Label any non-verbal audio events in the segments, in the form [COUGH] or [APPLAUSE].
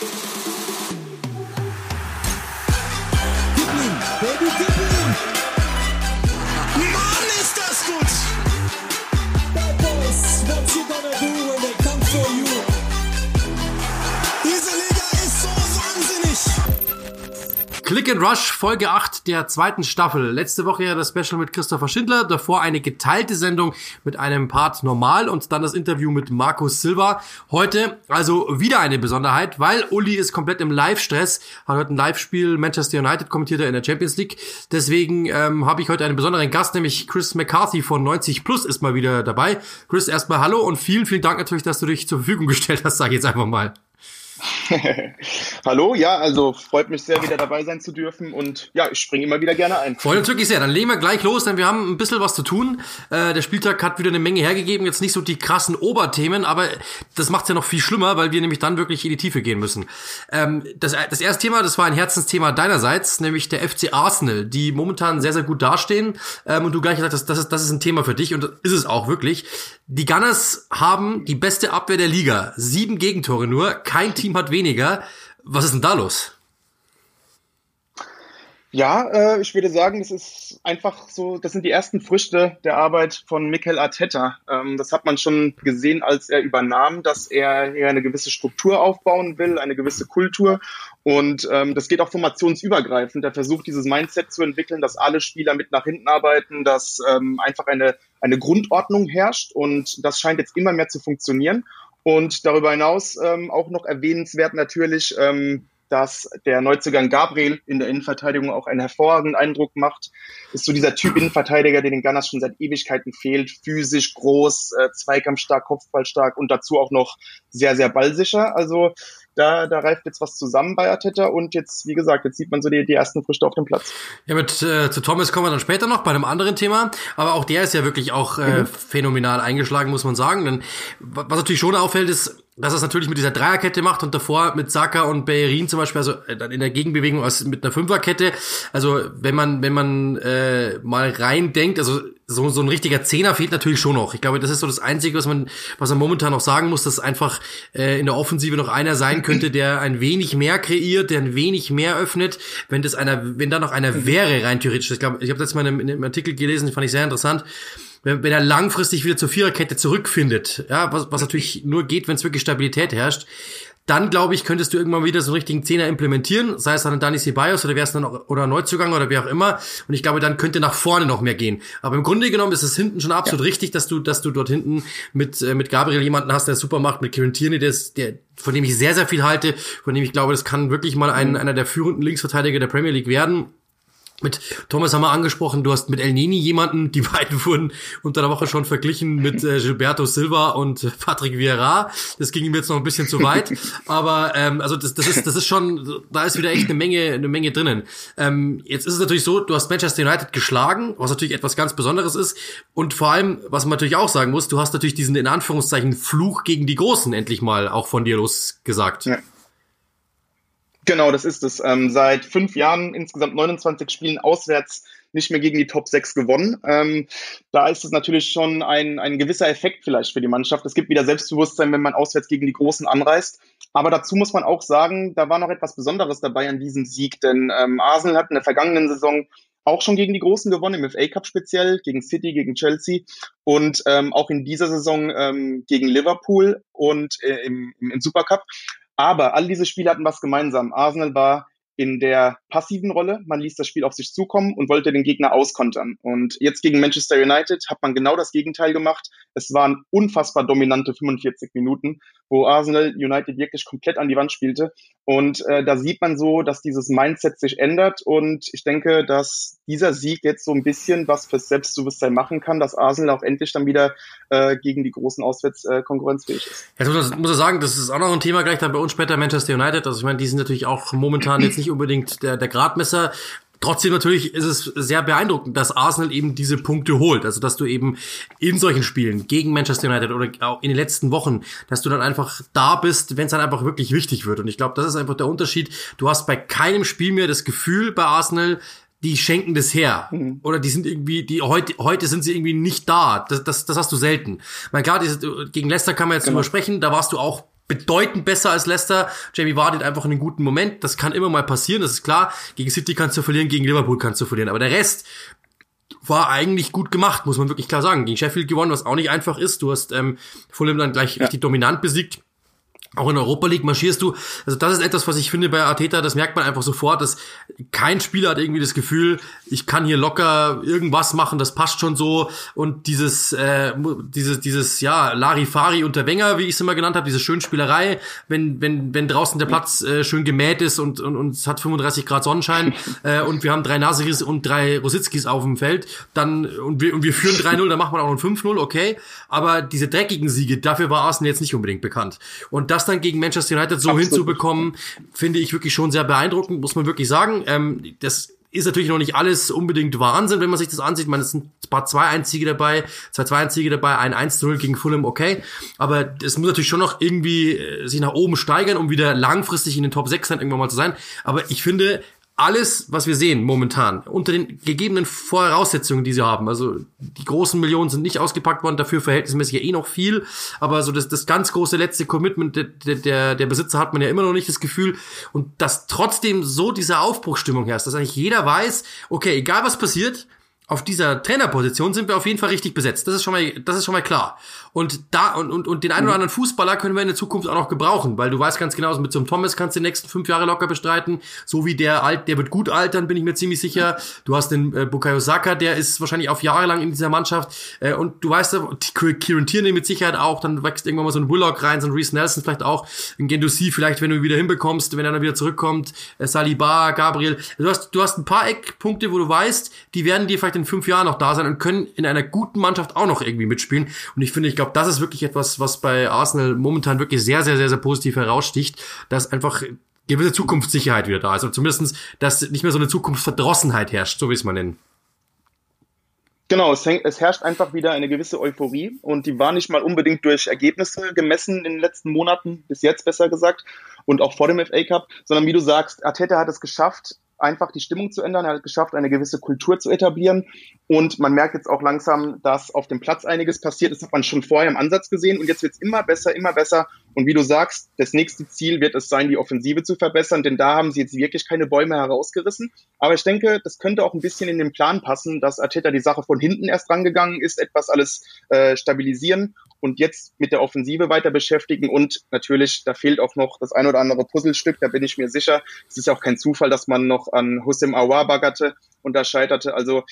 you Click and Rush, Folge 8 der zweiten Staffel. Letzte Woche ja das Special mit Christopher Schindler, davor eine geteilte Sendung mit einem Part normal und dann das Interview mit Markus Silva. Heute also wieder eine Besonderheit, weil Uli ist komplett im Live-Stress, hat heute ein Live-Spiel Manchester United kommentiert er in der Champions League. Deswegen ähm, habe ich heute einen besonderen Gast, nämlich Chris McCarthy von 90 Plus ist mal wieder dabei. Chris, erstmal hallo und vielen, vielen Dank natürlich, dass du dich zur Verfügung gestellt hast, sage ich jetzt einfach mal. [LAUGHS] Hallo, ja, also freut mich sehr, wieder dabei sein zu dürfen und ja, ich springe immer wieder gerne ein. Freut uns wirklich sehr. Dann legen wir gleich los, denn wir haben ein bisschen was zu tun. Äh, der Spieltag hat wieder eine Menge hergegeben, jetzt nicht so die krassen Oberthemen, aber das macht es ja noch viel schlimmer, weil wir nämlich dann wirklich in die Tiefe gehen müssen. Ähm, das, das erste Thema, das war ein Herzensthema deinerseits, nämlich der FC Arsenal, die momentan sehr, sehr gut dastehen ähm, und du gleich gesagt hast, das ist, das ist ein Thema für dich und das ist es auch wirklich. Die Gunners haben die beste Abwehr der Liga, sieben Gegentore nur, kein Team hat weniger. Was ist denn da los? Ja, äh, ich würde sagen, das ist einfach so, das sind die ersten Früchte der Arbeit von Mikel Arteta. Ähm, das hat man schon gesehen, als er übernahm, dass er hier eine gewisse Struktur aufbauen will, eine gewisse Kultur. Und ähm, das geht auch formationsübergreifend. Er versucht, dieses Mindset zu entwickeln, dass alle Spieler mit nach hinten arbeiten, dass ähm, einfach eine, eine Grundordnung herrscht. Und das scheint jetzt immer mehr zu funktionieren. Und darüber hinaus ähm, auch noch erwähnenswert natürlich, ähm, dass der Neuzugang Gabriel in der Innenverteidigung auch einen hervorragenden Eindruck macht. Ist so dieser Typ Innenverteidiger, der den Gunners schon seit Ewigkeiten fehlt. Physisch groß, äh, zweikampfstark, kopfballstark und dazu auch noch sehr, sehr ballsicher. Also da, da reift jetzt was zusammen bei Arteta und jetzt, wie gesagt, jetzt sieht man so die, die ersten Früchte auf dem Platz. Ja, mit äh, zu Thomas kommen wir dann später noch bei einem anderen Thema, aber auch der ist ja wirklich auch äh, mhm. phänomenal eingeschlagen, muss man sagen. Denn was natürlich schon auffällt, ist, dass er es natürlich mit dieser Dreierkette macht und davor mit Saka und Bellerin zum Beispiel, also äh, dann in der Gegenbewegung aus, mit einer Fünferkette. Also wenn man wenn man äh, mal rein denkt, also so, so ein richtiger Zehner fehlt natürlich schon noch. Ich glaube, das ist so das Einzige, was man was man momentan noch sagen muss, dass einfach äh, in der Offensive noch einer sein könnte, der ein wenig mehr kreiert, der ein wenig mehr öffnet. Wenn das einer, wenn da noch einer wäre rein theoretisch. Ich glaube, ich habe das mal in einem Artikel gelesen, fand ich sehr interessant wenn, wenn er langfristig wieder zur Viererkette zurückfindet, ja, was, was natürlich nur geht, wenn es wirklich Stabilität herrscht, dann glaube ich, könntest du irgendwann wieder so einen richtigen Zehner implementieren, sei es dann Dani Ceballos oder wär's dann oder Neuzugang oder wie auch immer. Und ich glaube, dann könnte nach vorne noch mehr gehen. Aber im Grunde genommen ist es hinten schon absolut ja. richtig, dass du, dass du dort hinten mit äh, mit Gabriel jemanden hast, der super macht, mit Kieran Tierney, der, ist, der von dem ich sehr sehr viel halte, von dem ich glaube, das kann wirklich mal ein, mhm. einer der führenden Linksverteidiger der Premier League werden. Mit Thomas haben wir angesprochen, du hast mit El Nini jemanden, die [LAUGHS] beiden wurden unter der Woche schon verglichen mit äh, Gilberto Silva und äh, Patrick Vieira. Das ging ihm jetzt noch ein bisschen zu weit, [LAUGHS] aber ähm, also das, das ist das ist schon, da ist wieder echt eine Menge eine Menge drinnen. Ähm, jetzt ist es natürlich so, du hast Manchester United geschlagen, was natürlich etwas ganz Besonderes ist und vor allem, was man natürlich auch sagen muss, du hast natürlich diesen in Anführungszeichen Fluch gegen die Großen endlich mal auch von dir losgesagt. Ja. Genau, das ist es. Ähm, seit fünf Jahren insgesamt 29 Spielen auswärts nicht mehr gegen die Top 6 gewonnen. Ähm, da ist es natürlich schon ein, ein gewisser Effekt vielleicht für die Mannschaft. Es gibt wieder Selbstbewusstsein, wenn man auswärts gegen die Großen anreist. Aber dazu muss man auch sagen, da war noch etwas Besonderes dabei an diesem Sieg, denn ähm, Arsenal hat in der vergangenen Saison auch schon gegen die Großen gewonnen, im FA Cup speziell, gegen City, gegen Chelsea und ähm, auch in dieser Saison ähm, gegen Liverpool und äh, im, im Supercup. Aber all diese Spiele hatten was gemeinsam. Arsenal war in der passiven Rolle. Man ließ das Spiel auf sich zukommen und wollte den Gegner auskontern. Und jetzt gegen Manchester United hat man genau das Gegenteil gemacht. Es waren unfassbar dominante 45 Minuten, wo Arsenal United wirklich komplett an die Wand spielte. Und äh, da sieht man so, dass dieses Mindset sich ändert. Und ich denke, dass dieser Sieg jetzt so ein bisschen was fürs Selbstbewusstsein machen kann, dass Arsenal auch endlich dann wieder äh, gegen die großen Auswärts äh, konkurrenzfähig ist. Jetzt muss, muss ich sagen, das ist auch noch ein Thema gleich dann bei uns später Manchester United. Also ich meine, die sind natürlich auch momentan jetzt nicht unbedingt der, der Gradmesser. Trotzdem natürlich ist es sehr beeindruckend, dass Arsenal eben diese Punkte holt. Also dass du eben in solchen Spielen gegen Manchester United oder auch in den letzten Wochen, dass du dann einfach da bist, wenn es dann einfach wirklich wichtig wird. Und ich glaube, das ist einfach der Unterschied. Du hast bei keinem Spiel mehr das Gefühl bei Arsenal, die schenken das her. Mhm. Oder die sind irgendwie, die heute, heute sind sie irgendwie nicht da. Das, das, das hast du selten. Mein klar, gegen Leicester kann man jetzt genau. drüber sprechen, da warst du auch bedeutend besser als Leicester. Jamie Vardy hat einfach einen guten Moment. Das kann immer mal passieren, das ist klar. Gegen City kannst du verlieren, gegen Liverpool kannst du verlieren. Aber der Rest war eigentlich gut gemacht, muss man wirklich klar sagen. Gegen Sheffield gewonnen, was auch nicht einfach ist. Du hast ähm, Fulham dann gleich ja. richtig dominant besiegt. Auch in Europa League marschierst du. Also das ist etwas, was ich finde bei Arteta, das merkt man einfach sofort, dass kein Spieler hat irgendwie das Gefühl, ich kann hier locker irgendwas machen, das passt schon so. Und dieses, äh, dieses, dieses, ja, Larifari unter Wenger, wie ich es immer genannt habe, diese Schönspielerei, wenn, wenn, wenn draußen der Platz äh, schön gemäht ist und, und, und es hat 35 Grad Sonnenschein äh, und wir haben drei Nasiris und drei Rositzkis auf dem Feld, dann und wir, und wir führen 3-0, dann macht man auch noch 5-0, okay. Aber diese dreckigen Siege, dafür war Arsenal jetzt nicht unbedingt bekannt. Und das dann gegen Manchester United so Absolut. hinzubekommen, finde ich wirklich schon sehr beeindruckend, muss man wirklich sagen. Ähm, das ist natürlich noch nicht alles unbedingt Wahnsinn, wenn man sich das ansieht. Man, es sind ein paar zwei Einzige dabei, zwei zwei Einzige dabei, ein 1 0 gegen Fulham, okay. Aber es muss natürlich schon noch irgendwie äh, sich nach oben steigern, um wieder langfristig in den Top 6 dann irgendwann mal zu sein. Aber ich finde, alles, was wir sehen momentan, unter den gegebenen Voraussetzungen, die sie haben, also die großen Millionen sind nicht ausgepackt worden, dafür verhältnismäßig ja eh noch viel, aber so das, das ganz große letzte Commitment der, der, der Besitzer hat man ja immer noch nicht das Gefühl und dass trotzdem so diese Aufbruchstimmung herrscht, dass eigentlich jeder weiß, okay, egal was passiert, auf dieser Trainerposition sind wir auf jeden Fall richtig besetzt. Das ist schon mal, das ist schon mal klar. Und da, und, und, und den einen oder anderen Fußballer können wir in der Zukunft auch noch gebrauchen, weil du weißt ganz genau, mit so einem Thomas kannst du die nächsten fünf Jahre locker bestreiten. So wie der alt, der wird gut altern, bin ich mir ziemlich sicher. Du hast den äh, Bukayo Saka, der ist wahrscheinlich auf Jahre lang in dieser Mannschaft. Äh, und du weißt, Kieran Tierney mit Sicherheit auch, dann wächst irgendwann mal so ein Bullock rein, so ein Reese Nelson vielleicht auch, ein Gendouzi vielleicht, wenn du ihn wieder hinbekommst, wenn er dann wieder zurückkommt, äh, Saliba, Gabriel. Du hast, du hast ein paar Eckpunkte, wo du weißt, die werden dir vielleicht in fünf Jahren noch da sein und können in einer guten Mannschaft auch noch irgendwie mitspielen. Und ich finde, ich glaube, das ist wirklich etwas, was bei Arsenal momentan wirklich sehr, sehr, sehr, sehr positiv heraussticht, dass einfach gewisse Zukunftssicherheit wieder da ist. Und zumindestens, dass nicht mehr so eine Zukunftsverdrossenheit herrscht, so wie es man nennen. Genau, es, es herrscht einfach wieder eine gewisse Euphorie und die war nicht mal unbedingt durch Ergebnisse gemessen in den letzten Monaten, bis jetzt besser gesagt, und auch vor dem FA Cup, sondern wie du sagst, Arteta hat es geschafft, einfach die Stimmung zu ändern. Er hat geschafft, eine gewisse Kultur zu etablieren. Und man merkt jetzt auch langsam, dass auf dem Platz einiges passiert. Das hat man schon vorher im Ansatz gesehen. Und jetzt wird es immer besser, immer besser. Und wie du sagst, das nächste Ziel wird es sein, die Offensive zu verbessern. Denn da haben sie jetzt wirklich keine Bäume herausgerissen. Aber ich denke, das könnte auch ein bisschen in den Plan passen, dass Arteta die Sache von hinten erst rangegangen ist, etwas alles äh, stabilisieren und jetzt mit der Offensive weiter beschäftigen. Und natürlich, da fehlt auch noch das ein oder andere Puzzlestück, da bin ich mir sicher. Es ist ja auch kein Zufall, dass man noch an Hussein Awar baggerte und da scheiterte. Also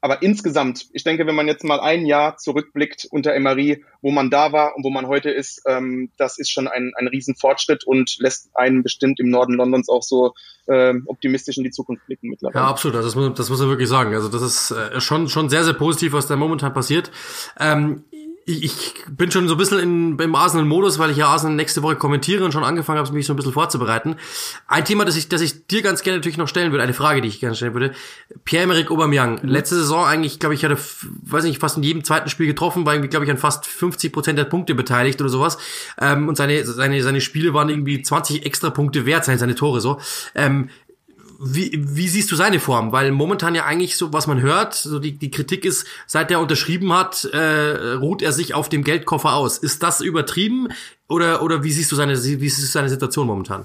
aber insgesamt, ich denke, wenn man jetzt mal ein Jahr zurückblickt unter Emery, wo man da war und wo man heute ist, ähm, das ist schon ein, ein Riesenfortschritt und lässt einen bestimmt im Norden Londons auch so ähm, optimistisch in die Zukunft blicken mittlerweile. Ja, absolut. Das muss, das muss man wirklich sagen. Also das ist äh, schon, schon sehr, sehr positiv, was da momentan passiert. Ähm, ich, ich bin schon so ein bisschen in, im Arsenal-Modus, weil ich ja Arsenal nächste Woche kommentiere und schon angefangen habe, mich so ein bisschen vorzubereiten. Ein Thema, das ich, das ich dir ganz gerne natürlich noch stellen würde, eine Frage, die ich gerne stellen würde. Pierre-Emerick Aubameyang, mhm. letzte Saison eigentlich, glaube ich, hatte, weiß nicht, fast in jedem zweiten Spiel getroffen, war irgendwie, glaube ich, an fast 50 Prozent der Punkte beteiligt oder sowas. Ähm, und seine, seine, seine Spiele waren irgendwie 20 extra Punkte wert, seine, seine Tore so. Ähm, wie, wie siehst du seine Form? Weil momentan ja eigentlich so, was man hört, so die, die Kritik ist, seit er unterschrieben hat, äh, ruht er sich auf dem Geldkoffer aus. Ist das übertrieben oder, oder wie siehst du seine, wie siehst du seine Situation momentan?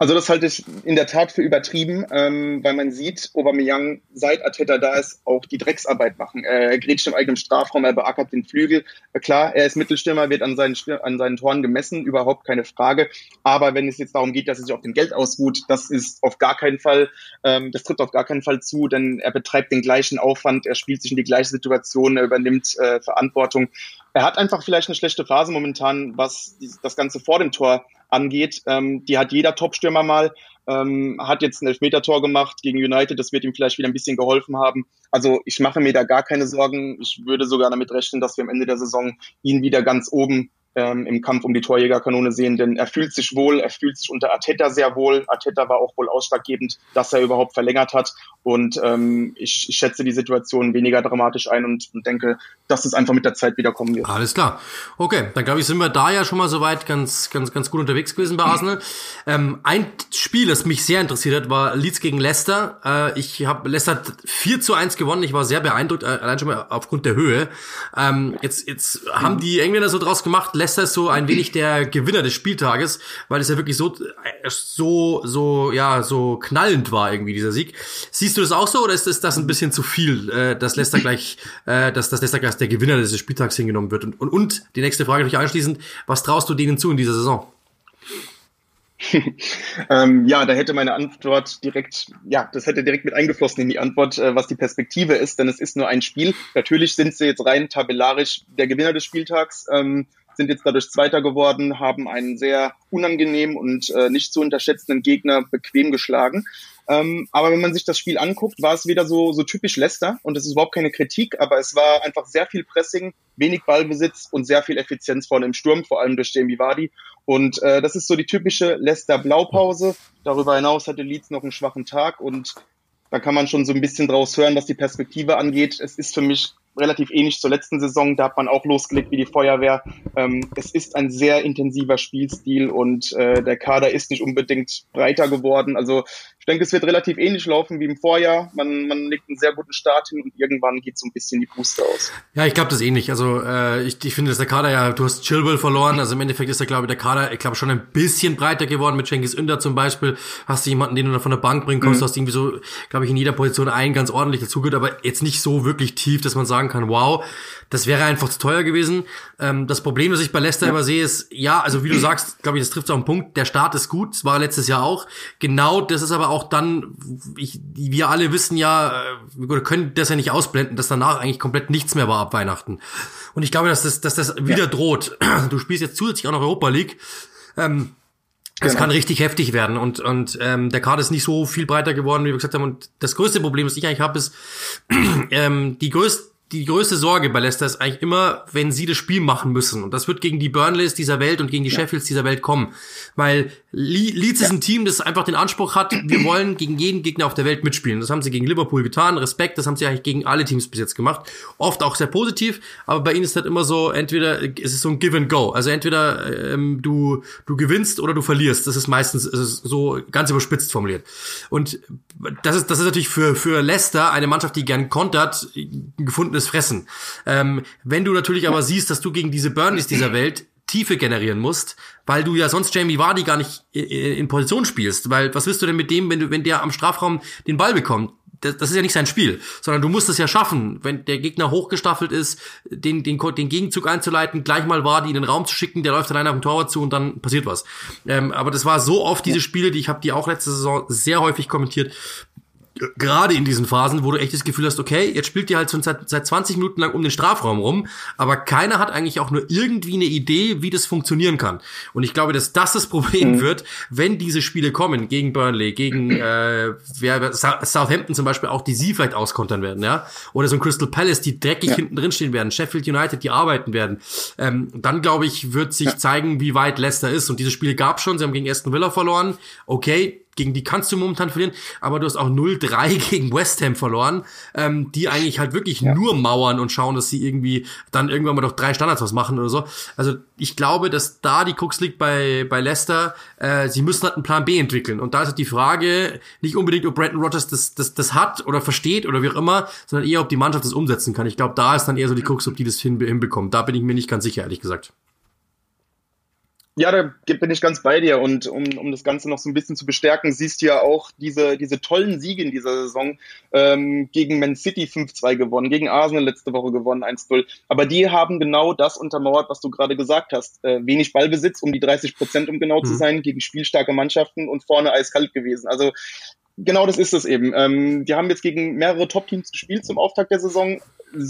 Also das halte ich in der Tat für übertrieben, ähm, weil man sieht, Aubameyang seit Ateta da ist, auch die Drecksarbeit machen. Er grätscht im eigenen Strafraum, er beackert den Flügel. Äh, klar, er ist Mittelstürmer, wird an seinen, an seinen Toren gemessen, überhaupt keine Frage. Aber wenn es jetzt darum geht, dass er sich auf dem Geld ausruht, das ist auf gar keinen Fall, ähm, das trifft auf gar keinen Fall zu, denn er betreibt den gleichen Aufwand, er spielt sich in die gleiche Situation, er übernimmt äh, Verantwortung. Er hat einfach vielleicht eine schlechte Phase momentan, was das Ganze vor dem Tor angeht. Ähm, die hat jeder Topstürmer mal. Ähm, hat jetzt ein Elfmeter-Tor gemacht gegen United. Das wird ihm vielleicht wieder ein bisschen geholfen haben. Also ich mache mir da gar keine Sorgen. Ich würde sogar damit rechnen, dass wir am Ende der Saison ihn wieder ganz oben ähm, im Kampf um die Torjägerkanone sehen, denn er fühlt sich wohl, er fühlt sich unter Arteta sehr wohl. Arteta war auch wohl ausschlaggebend, dass er überhaupt verlängert hat. Und ähm, ich, ich schätze die Situation weniger dramatisch ein und, und denke, dass es einfach mit der Zeit wieder kommen wird. Alles klar. Okay, dann glaube ich, sind wir da ja schon mal soweit ganz, ganz, ganz gut unterwegs gewesen bei Arsenal. [CLEARS THROAT] Ähm, ein Spiel, das mich sehr interessiert hat, war Leeds gegen Leicester. Äh, ich habe Leicester 4 zu 1 gewonnen. Ich war sehr beeindruckt, äh, allein schon mal aufgrund der Höhe. Ähm, jetzt, jetzt haben die Engländer so draus gemacht, Leicester ist so ein wenig der Gewinner des Spieltages, weil es ja wirklich so, so, so, ja, so knallend war irgendwie dieser Sieg. Siehst du das auch so oder ist das, das ein bisschen zu viel, äh, dass Leicester gleich, äh, dass, dass Leicester gleich der Gewinner dieses Spieltags hingenommen wird? Und, und, und die nächste Frage natürlich anschließend, was traust du denen zu in dieser Saison? [LAUGHS] ähm, ja, da hätte meine Antwort direkt, ja, das hätte direkt mit eingeflossen in die Antwort, äh, was die Perspektive ist, denn es ist nur ein Spiel. Natürlich sind sie jetzt rein tabellarisch der Gewinner des Spieltags. Ähm, sind jetzt dadurch Zweiter geworden, haben einen sehr unangenehmen und äh, nicht zu unterschätzenden Gegner bequem geschlagen. Ähm, aber wenn man sich das Spiel anguckt, war es wieder so, so typisch Leicester und das ist überhaupt keine Kritik, aber es war einfach sehr viel Pressing, wenig Ballbesitz und sehr viel Effizienz vorne im Sturm, vor allem durch Jamie Vardy. Und äh, das ist so die typische Leicester Blaupause. Darüber hinaus hatte Leeds noch einen schwachen Tag und da kann man schon so ein bisschen draus hören, was die Perspektive angeht. Es ist für mich relativ ähnlich zur letzten Saison. Da hat man auch losgelegt wie die Feuerwehr. Ähm, es ist ein sehr intensiver Spielstil und äh, der Kader ist nicht unbedingt breiter geworden. Also denke, es wird relativ ähnlich laufen wie im Vorjahr. Man, man legt einen sehr guten Start hin und irgendwann geht so ein bisschen die Puste aus. Ja, ich glaube das ähnlich. Also äh, ich, ich finde, dass der Kader ja, du hast Chilwell verloren. Also im Endeffekt ist der, glaube ich, der Kader, ich glaube, schon ein bisschen breiter geworden mit Cengiz Ünder zum Beispiel. Hast du jemanden, den du da von der Bank bringen kannst, mhm. hast irgendwie so, glaube ich, in jeder Position einen ganz ordentlich dazugehört, aber jetzt nicht so wirklich tief, dass man sagen kann, wow, das wäre einfach zu teuer gewesen. Ähm, das Problem, das ich bei Leicester ja. immer sehe, ist, ja, also wie du sagst, glaube ich, das trifft auf den Punkt, der Start ist gut, das war letztes Jahr auch. Genau, das ist aber auch dann, ich, wir alle wissen ja, äh, wir können das ja nicht ausblenden, dass danach eigentlich komplett nichts mehr war ab Weihnachten. Und ich glaube, dass das, dass das wieder ja. droht. Du spielst jetzt zusätzlich auch noch Europa League. Ähm, das genau. kann richtig heftig werden und und ähm, der Kader ist nicht so viel breiter geworden, wie wir gesagt haben. Und das größte Problem, das ich eigentlich habe, ist [CLEARS THROAT] ähm, die größte die größte Sorge bei Leicester ist eigentlich immer, wenn sie das Spiel machen müssen. Und das wird gegen die Burnleys dieser Welt und gegen die ja. Sheffields dieser Welt kommen. Weil Le Leeds ja. ist ein Team, das einfach den Anspruch hat, wir wollen gegen jeden Gegner auf der Welt mitspielen. Das haben sie gegen Liverpool getan. Respekt, das haben sie eigentlich gegen alle Teams bis jetzt gemacht. Oft auch sehr positiv, aber bei ihnen ist halt immer so, entweder ist es so ein Give and Go. Also entweder ähm, du, du gewinnst oder du verlierst. Das ist meistens ist so ganz überspitzt formuliert. Und das ist, das ist natürlich für, für Leicester, eine Mannschaft, die gern kontert, gefundenes Fressen. Ähm, wenn du natürlich aber siehst, dass du gegen diese Burnleys dieser Welt Tiefe generieren musst, weil du ja sonst Jamie Vardy gar nicht in Position spielst. Weil was willst du denn mit dem, wenn du, wenn der am Strafraum den Ball bekommt? Das, das ist ja nicht sein Spiel, sondern du musst es ja schaffen, wenn der Gegner hochgestaffelt ist, den, den, den Gegenzug einzuleiten, gleich mal Vardy in den Raum zu schicken, der läuft alleine auf den Torwart zu und dann passiert was. Ähm, aber das war so oft diese Spiele, die ich habe die auch letzte Saison sehr häufig kommentiert, gerade in diesen Phasen, wo du echt das Gefühl hast, okay, jetzt spielt ihr halt schon seit, seit 20 Minuten lang um den Strafraum rum, aber keiner hat eigentlich auch nur irgendwie eine Idee, wie das funktionieren kann. Und ich glaube, dass das das Problem mhm. wird, wenn diese Spiele kommen gegen Burnley, gegen äh, wer, Southampton zum Beispiel auch, die sie vielleicht auskontern werden, ja, oder so ein Crystal Palace, die dreckig ja. hinten drin stehen werden, Sheffield United, die arbeiten werden. Ähm, dann glaube ich, wird sich ja. zeigen, wie weit Leicester ist. Und diese Spiele gab schon. Sie haben gegen Aston Villa verloren. Okay, gegen die kannst du momentan verlieren, aber du hast auch 0-3 [LAUGHS] gegen West Ham verloren, ähm, die eigentlich halt wirklich ja. nur mauern und schauen, dass sie irgendwie dann irgendwann mal doch drei Standards was machen oder so. Also ich glaube, dass da die Krux liegt bei, bei Leicester, äh, sie müssen halt einen Plan B entwickeln. Und da ist halt die Frage, nicht unbedingt, ob Brandon Rodgers das, das, das hat oder versteht oder wie auch immer, sondern eher, ob die Mannschaft das umsetzen kann. Ich glaube, da ist dann eher so die Krux, ob die das hinbekommen. Da bin ich mir nicht ganz sicher, ehrlich gesagt. Ja, da bin ich ganz bei dir. Und um, um das Ganze noch so ein bisschen zu bestärken, siehst du ja auch diese, diese tollen Siege in dieser Saison ähm, gegen Man City 5-2 gewonnen, gegen Arsenal letzte Woche gewonnen 1-0. Aber die haben genau das untermauert, was du gerade gesagt hast. Äh, wenig Ballbesitz, um die 30 Prozent, um genau mhm. zu sein, gegen spielstarke Mannschaften und vorne eiskalt gewesen. Also genau das ist es eben. Ähm, die haben jetzt gegen mehrere Top-Teams gespielt zum Auftakt der Saison,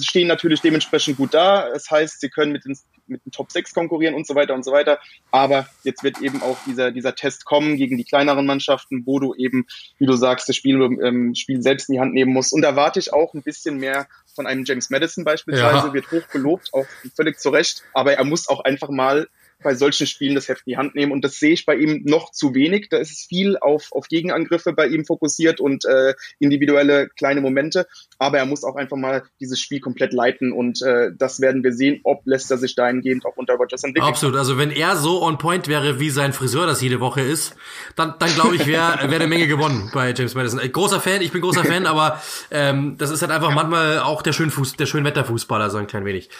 stehen natürlich dementsprechend gut da. Das heißt, sie können mit den, mit den Top 6 konkurrieren und so weiter und so weiter. Aber jetzt wird eben auch dieser, dieser Test kommen gegen die kleineren Mannschaften, wo du eben, wie du sagst, das Spiel, ähm, Spiel selbst in die Hand nehmen musst. Und da warte ich auch ein bisschen mehr von einem James Madison beispielsweise, ja. wird hoch gelobt, auch völlig zu Recht. Aber er muss auch einfach mal bei solchen Spielen das Heft in die Hand nehmen. Und das sehe ich bei ihm noch zu wenig. Da ist es viel auf, auf Gegenangriffe bei ihm fokussiert und äh, individuelle kleine Momente. Aber er muss auch einfach mal dieses Spiel komplett leiten. Und äh, das werden wir sehen, ob Leicester sich dahingehend auch unter Rogers entwickelt. Absolut. Also wenn er so on point wäre, wie sein Friseur das jede Woche ist, dann, dann glaube ich, [LAUGHS] wäre wär eine Menge gewonnen bei James Madison. Äh, großer Fan, ich bin großer Fan, aber ähm, das ist halt einfach manchmal auch der schön Fuß, der schön Wetterfußballer, so ein klein wenig.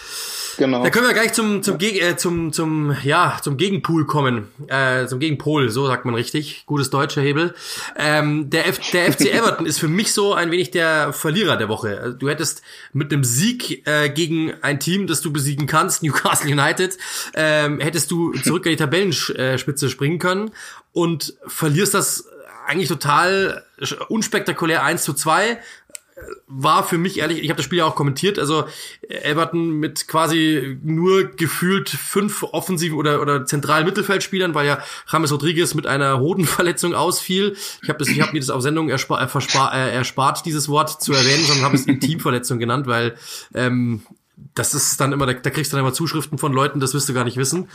Genau. Da können wir gleich zum zum Geg äh, zum zum ja zum Gegenpool kommen, äh, zum Gegenpol, so sagt man richtig, gutes deutscher Hebel. Ähm, der F der FC [LAUGHS] Everton ist für mich so ein wenig der Verlierer der Woche. Also, du hättest mit einem Sieg äh, gegen ein Team, das du besiegen kannst, [LAUGHS] Newcastle United, ähm, hättest du zurück in die Tabellenspitze springen können und verlierst das eigentlich total unspektakulär 1 zu 2 war für mich ehrlich, ich habe das Spiel ja auch kommentiert, also Everton mit quasi nur gefühlt fünf offensiven oder oder zentralen Mittelfeldspielern, weil ja James Rodriguez mit einer Hodenverletzung [LAUGHS] ausfiel. Ich habe ich habe mir das auf Sendung erspart, äh, erspart dieses Wort zu erwähnen, sondern habe es Intimverletzung [LAUGHS] genannt, weil ähm, das ist dann immer, da, da kriegst du dann immer Zuschriften von Leuten, das wirst du gar nicht wissen.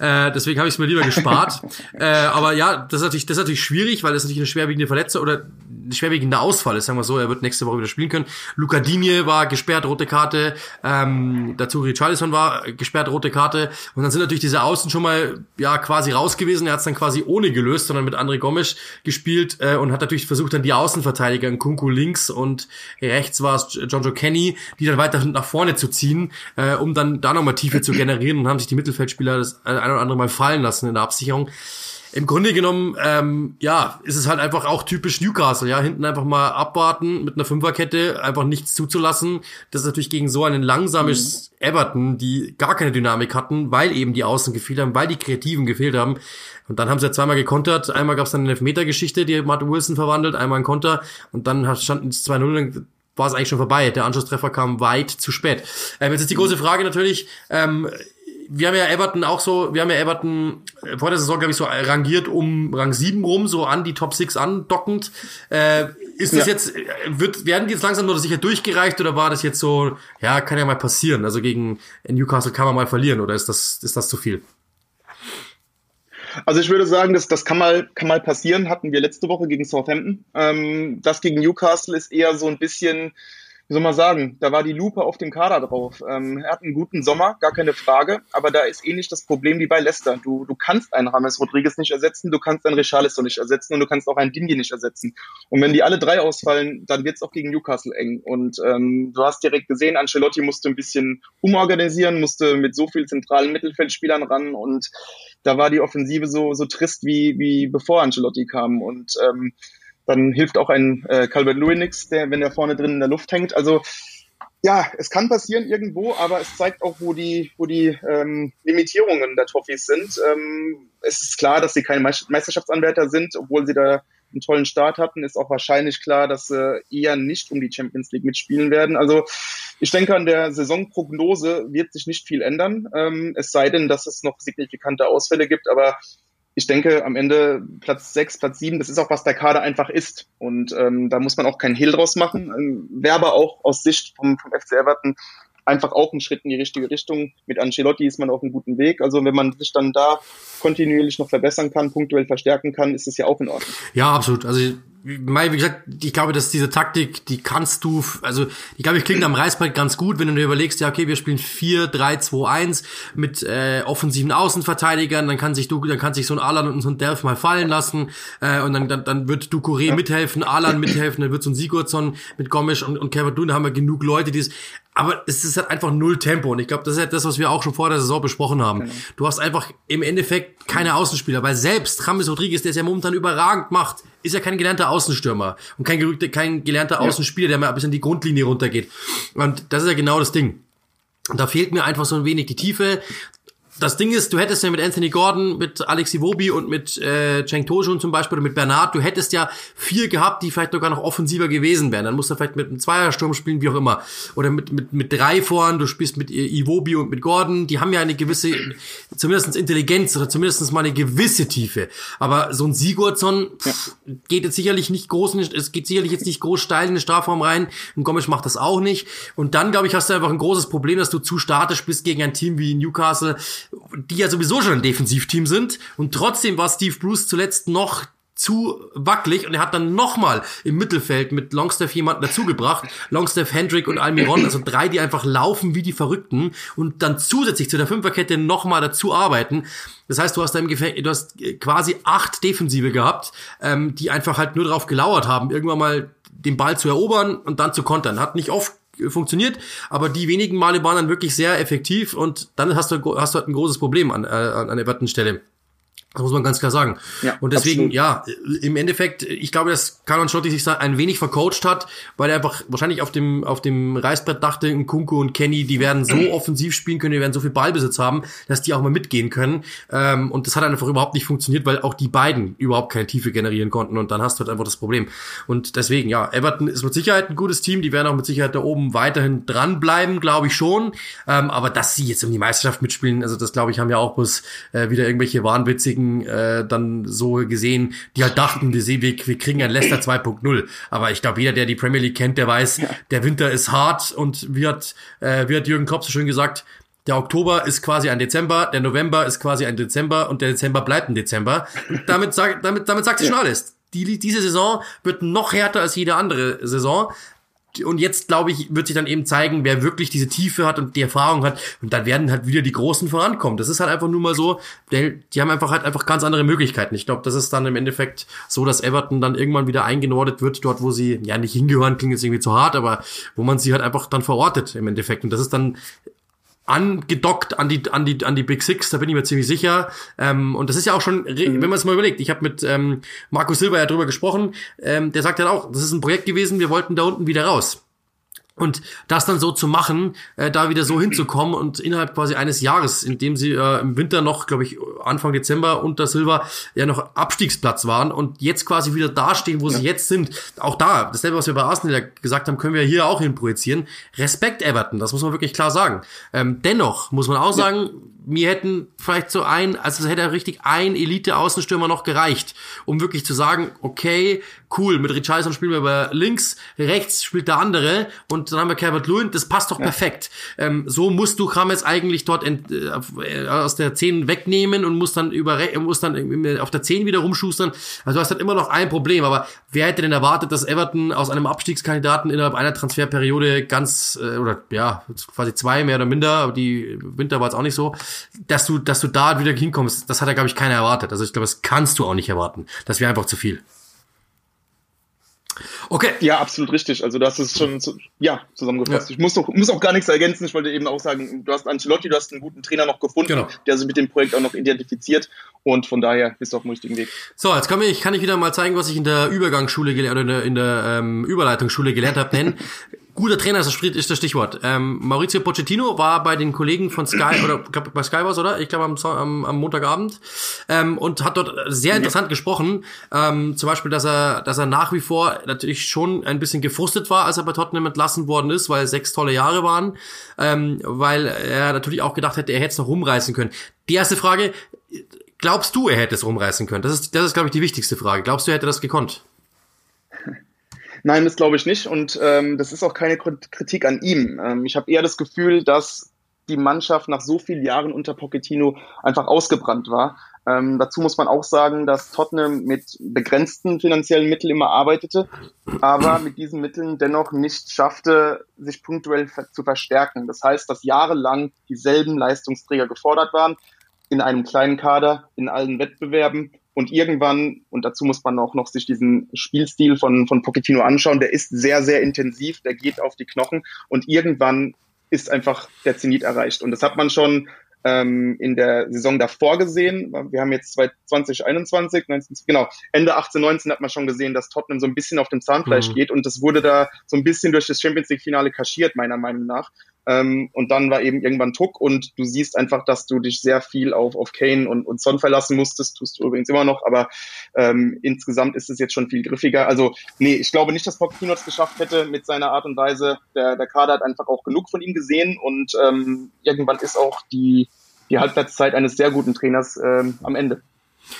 Äh, deswegen habe ich es mir lieber gespart. [LAUGHS] äh, aber ja, das ist natürlich, das ist natürlich schwierig, weil das natürlich eine schwerwiegende Verletzung oder ein schwerwiegender Ausfall ist, sagen wir so. Er wird nächste Woche wieder spielen können. Luca Digne war gesperrt, rote Karte. Ähm, dazu Richarlison war gesperrt, rote Karte. Und dann sind natürlich diese Außen schon mal ja quasi raus gewesen. Er hat es dann quasi ohne gelöst, sondern mit André Gomes gespielt äh, und hat natürlich versucht, dann die Außenverteidiger in Kunku links und rechts war es John Joe Kenny, die dann weiter nach vorne zu ziehen, äh, um dann da nochmal Tiefe zu generieren und haben sich die Mittelfeldspieler das ein oder andere Mal fallen lassen in der Absicherung im Grunde genommen, ähm, ja, ist es halt einfach auch typisch Newcastle, ja, hinten einfach mal abwarten mit einer Fünferkette, einfach nichts zuzulassen. Das ist natürlich gegen so einen langsames mhm. Everton, die gar keine Dynamik hatten, weil eben die Außen gefehlt haben, weil die Kreativen gefehlt haben. Und dann haben sie ja zweimal gekontert. Einmal gab es dann eine Elfmeter-Geschichte, die Martin Wilson verwandelt, einmal ein Konter und dann standen es 2-0 war es eigentlich schon vorbei. Der Anschlusstreffer kam weit zu spät. Ähm, jetzt ist die große Frage natürlich, ähm, wir haben ja Everton auch so, wir haben ja Everton äh, vor der Saison, glaube ich, so rangiert um Rang 7 rum, so an die Top 6 andockend. Äh, ist das ja. jetzt, äh, wird, werden die jetzt langsam nur sicher durchgereicht oder war das jetzt so, ja, kann ja mal passieren. Also gegen Newcastle kann man mal verlieren oder ist das, ist das zu viel? Also ich würde sagen, das, das kann, mal, kann mal passieren, hatten wir letzte Woche gegen Southampton. Ähm, das gegen Newcastle ist eher so ein bisschen, wie soll man sagen, da war die Lupe auf dem Kader drauf. Ähm, er hat einen guten Sommer, gar keine Frage, aber da ist ähnlich das Problem wie bei Leicester. Du, du kannst einen Rames Rodriguez nicht ersetzen, du kannst einen Richarlison nicht ersetzen und du kannst auch einen Dingy nicht ersetzen. Und wenn die alle drei ausfallen, dann wird es auch gegen Newcastle eng. Und ähm, du hast direkt gesehen, Ancelotti musste ein bisschen umorganisieren, musste mit so vielen zentralen Mittelfeldspielern ran und da war die Offensive so, so trist wie, wie bevor Ancelotti kam. Und ähm, dann hilft auch ein äh, Calvert Lewin nix, der, wenn er vorne drin in der Luft hängt. Also ja, es kann passieren irgendwo, aber es zeigt auch, wo die, wo die ähm, Limitierungen der Toffees sind. Ähm, es ist klar, dass sie kein Meisterschaftsanwärter sind, obwohl sie da einen tollen Start hatten, ist auch wahrscheinlich klar, dass sie eher nicht um die Champions League mitspielen werden. Also ich denke, an der Saisonprognose wird sich nicht viel ändern, ähm, es sei denn, dass es noch signifikante Ausfälle gibt, aber ich denke, am Ende Platz sechs, Platz sieben, das ist auch, was der Kader einfach ist. Und ähm, da muss man auch keinen Hehl draus machen. Ähm, Wäre aber auch aus Sicht vom, vom FC Everton einfach auch ein Schritt in die richtige Richtung. Mit Ancelotti ist man auf einem guten Weg. Also wenn man sich dann da kontinuierlich noch verbessern kann, punktuell verstärken kann, ist es ja auch in Ordnung. Ja, absolut. Also Mai, wie gesagt, ich glaube, dass diese Taktik, die kannst du, also ich glaube, ich klingt am Reißbrett ganz gut, wenn du dir überlegst, ja, okay, wir spielen 4, 3, 2, 1 mit äh, offensiven Außenverteidigern, dann kann sich du, dann kann sich so ein Alan und so ein Delf mal fallen lassen äh, und dann, dann, dann wird Ducouré ja. mithelfen, Alan mithelfen, dann wird so ein Sigurdsson mit Gomes und, und Kevin Dune, haben wir genug Leute, die es aber es ist halt einfach null Tempo. Und ich glaube, das ist halt das, was wir auch schon vor der Saison besprochen haben. Genau. Du hast einfach im Endeffekt keine Außenspieler, weil selbst James Rodriguez, der es ja momentan überragend macht, ist ja kein gelernter Außenstürmer und kein, kein gelernter. Außenspieler, der mal bis in die Grundlinie runtergeht. Und das ist ja genau das Ding. Und da fehlt mir einfach so ein wenig die Tiefe das Ding ist, du hättest ja mit Anthony Gordon, mit Alex Iwobi und mit äh, Cheng Tojun zum Beispiel oder mit Bernard, du hättest ja vier gehabt, die vielleicht sogar noch offensiver gewesen wären. Dann musst du vielleicht mit einem Zweiersturm spielen, wie auch immer. Oder mit, mit, mit drei vorn, du spielst mit Iwobi und mit Gordon. Die haben ja eine gewisse, zumindest Intelligenz oder zumindest mal eine gewisse Tiefe. Aber so ein Sigurdsson pff, geht jetzt sicherlich nicht groß, es geht sicherlich jetzt nicht groß steil in den Strafraum rein. Und Gomes macht das auch nicht. Und dann, glaube ich, hast du einfach ein großes Problem, dass du zu statisch bist gegen ein Team wie Newcastle die ja sowieso schon ein Defensivteam sind. Und trotzdem war Steve Bruce zuletzt noch zu wackelig und er hat dann nochmal im Mittelfeld mit Longstaff jemanden dazugebracht. Longstaff, Hendrick und Almiron, also drei, die einfach laufen wie die Verrückten und dann zusätzlich zu der Fünferkette nochmal dazu arbeiten. Das heißt, du hast im Gefängnis, du hast quasi acht Defensive gehabt, ähm, die einfach halt nur darauf gelauert haben, irgendwann mal den Ball zu erobern und dann zu kontern. Hat nicht oft funktioniert, aber die wenigen Male waren dann wirklich sehr effektiv und dann hast du, hast du halt ein großes Problem an, äh, an Everton Stelle. Das muss man ganz klar sagen. Ja, und deswegen, absolut. ja, im Endeffekt, ich glaube, dass Carlo Ancelotti sich ein wenig vercoacht hat, weil er einfach wahrscheinlich auf dem, auf dem Reißbrett dachte, Kunku und Kenny, die werden so [CLEARS THROAT] offensiv spielen können, die werden so viel Ballbesitz haben, dass die auch mal mitgehen können. Ähm, und das hat einfach überhaupt nicht funktioniert, weil auch die beiden überhaupt keine Tiefe generieren konnten. Und dann hast du halt einfach das Problem. Und deswegen, ja, Everton ist mit Sicherheit ein gutes Team. Die werden auch mit Sicherheit da oben weiterhin dranbleiben, glaube ich schon. Ähm, aber dass sie jetzt um die Meisterschaft mitspielen, also das glaube ich, haben ja auch bloß äh, wieder irgendwelche wahnwitzigen Kollegen äh, dann so gesehen, die halt dachten, wir, wir, wir kriegen ein Leicester 2.0. Aber ich glaube, jeder, der die Premier League kennt, der weiß, der Winter ist hart und wie hat, äh, wie hat Jürgen Klopp so schön gesagt, der Oktober ist quasi ein Dezember, der November ist quasi ein Dezember und der Dezember bleibt ein Dezember. Und damit, sagt damit, damit sagt ja. schon alles. Die, diese Saison wird noch härter als jede andere Saison und jetzt, glaube ich, wird sich dann eben zeigen, wer wirklich diese Tiefe hat und die Erfahrung hat. Und dann werden halt wieder die Großen vorankommen. Das ist halt einfach nur mal so, die haben einfach halt einfach ganz andere Möglichkeiten. Ich glaube, das ist dann im Endeffekt so, dass Everton dann irgendwann wieder eingenordet wird, dort, wo sie ja nicht hingehören, klingt jetzt irgendwie zu hart, aber wo man sie halt einfach dann verortet im Endeffekt. Und das ist dann angedockt an die an die an die Big Six, da bin ich mir ziemlich sicher. Ähm, und das ist ja auch schon, mhm. wenn man es mal überlegt. Ich habe mit ähm, Markus Silber ja drüber gesprochen. Ähm, der sagt ja auch, das ist ein Projekt gewesen. Wir wollten da unten wieder raus. Und das dann so zu machen, äh, da wieder so hinzukommen und innerhalb quasi eines Jahres, in dem sie äh, im Winter noch, glaube ich, Anfang Dezember unter Silber ja noch Abstiegsplatz waren und jetzt quasi wieder dastehen, wo ja. sie jetzt sind. Auch da, dasselbe, was wir bei Arsenal gesagt haben, können wir hier auch hin projizieren. Respekt Everton, das muss man wirklich klar sagen. Ähm, dennoch muss man auch sagen, ja mir hätten vielleicht so ein, also es hätte richtig ein Elite-Außenstürmer noch gereicht, um wirklich zu sagen, okay, cool, mit Richarlison spielen wir über links, rechts spielt der andere und dann haben wir Calvert Lewin, das passt doch ja. perfekt. Ähm, so musst du James eigentlich dort ent, äh, aus der 10 wegnehmen und musst dann über musst dann auf der 10 wieder rumschustern. Also du hast halt immer noch ein Problem, aber wer hätte denn erwartet, dass Everton aus einem Abstiegskandidaten innerhalb einer Transferperiode ganz äh, oder ja, quasi zwei mehr oder minder, aber die Winter war jetzt auch nicht so, dass du, dass du da wieder hinkommst, das hat ja, glaube ich, keiner erwartet. Also ich glaube, das kannst du auch nicht erwarten. Das wäre einfach zu viel. Okay. Ja, absolut richtig. Also das ist schon zu, ja, zusammengefasst. Ja. Ich muss, noch, muss auch gar nichts ergänzen. Ich wollte eben auch sagen, du hast Ancelotti, du hast einen guten Trainer noch gefunden, genau. der sich mit dem Projekt auch noch identifiziert und von daher bist du auf dem richtigen Weg. So, jetzt kann ich, kann ich wieder mal zeigen, was ich in der Übergangsschule gelernt oder in der, in der ähm, Überleitungsschule gelernt habe, denn Guter Trainer ist das, Stichwort. Ähm, Maurizio Pochettino war bei den Kollegen von Sky, oder glaub, bei Sky war oder? Ich glaube am, am, am Montagabend. Ähm, und hat dort sehr interessant ja. gesprochen. Ähm, zum Beispiel, dass er, dass er nach wie vor natürlich schon ein bisschen gefrustet war, als er bei Tottenham entlassen worden ist, weil sechs tolle Jahre waren. Ähm, weil er natürlich auch gedacht hätte, er hätte es noch rumreißen können. Die erste Frage, glaubst du, er hätte es rumreißen können? Das ist, das ist, glaube ich, die wichtigste Frage. Glaubst du, er hätte das gekonnt? Nein, das glaube ich nicht. Und ähm, das ist auch keine Kritik an ihm. Ähm, ich habe eher das Gefühl, dass die Mannschaft nach so vielen Jahren unter Pochettino einfach ausgebrannt war. Ähm, dazu muss man auch sagen, dass Tottenham mit begrenzten finanziellen Mitteln immer arbeitete, aber mit diesen Mitteln dennoch nicht schaffte, sich punktuell zu verstärken. Das heißt, dass jahrelang dieselben Leistungsträger gefordert waren, in einem kleinen Kader, in allen Wettbewerben und irgendwann, und dazu muss man auch noch sich diesen Spielstil von, von Pochettino anschauen, der ist sehr, sehr intensiv, der geht auf die Knochen und irgendwann ist einfach der Zenit erreicht. Und das hat man schon ähm, in der Saison davor gesehen. Wir haben jetzt 2021, 19, genau, Ende 18, 19 hat man schon gesehen, dass Tottenham so ein bisschen auf dem Zahnfleisch mhm. geht und das wurde da so ein bisschen durch das Champions League Finale kaschiert, meiner Meinung nach. Ähm, und dann war eben irgendwann Tuck und du siehst einfach, dass du dich sehr viel auf, auf Kane und, und Son verlassen musstest, tust du übrigens immer noch, aber ähm, insgesamt ist es jetzt schon viel griffiger. Also nee, ich glaube nicht, dass Pochettino es geschafft hätte mit seiner Art und Weise. Der, der Kader hat einfach auch genug von ihm gesehen und ähm, irgendwann ist auch die, die Halbwertszeit eines sehr guten Trainers ähm, am Ende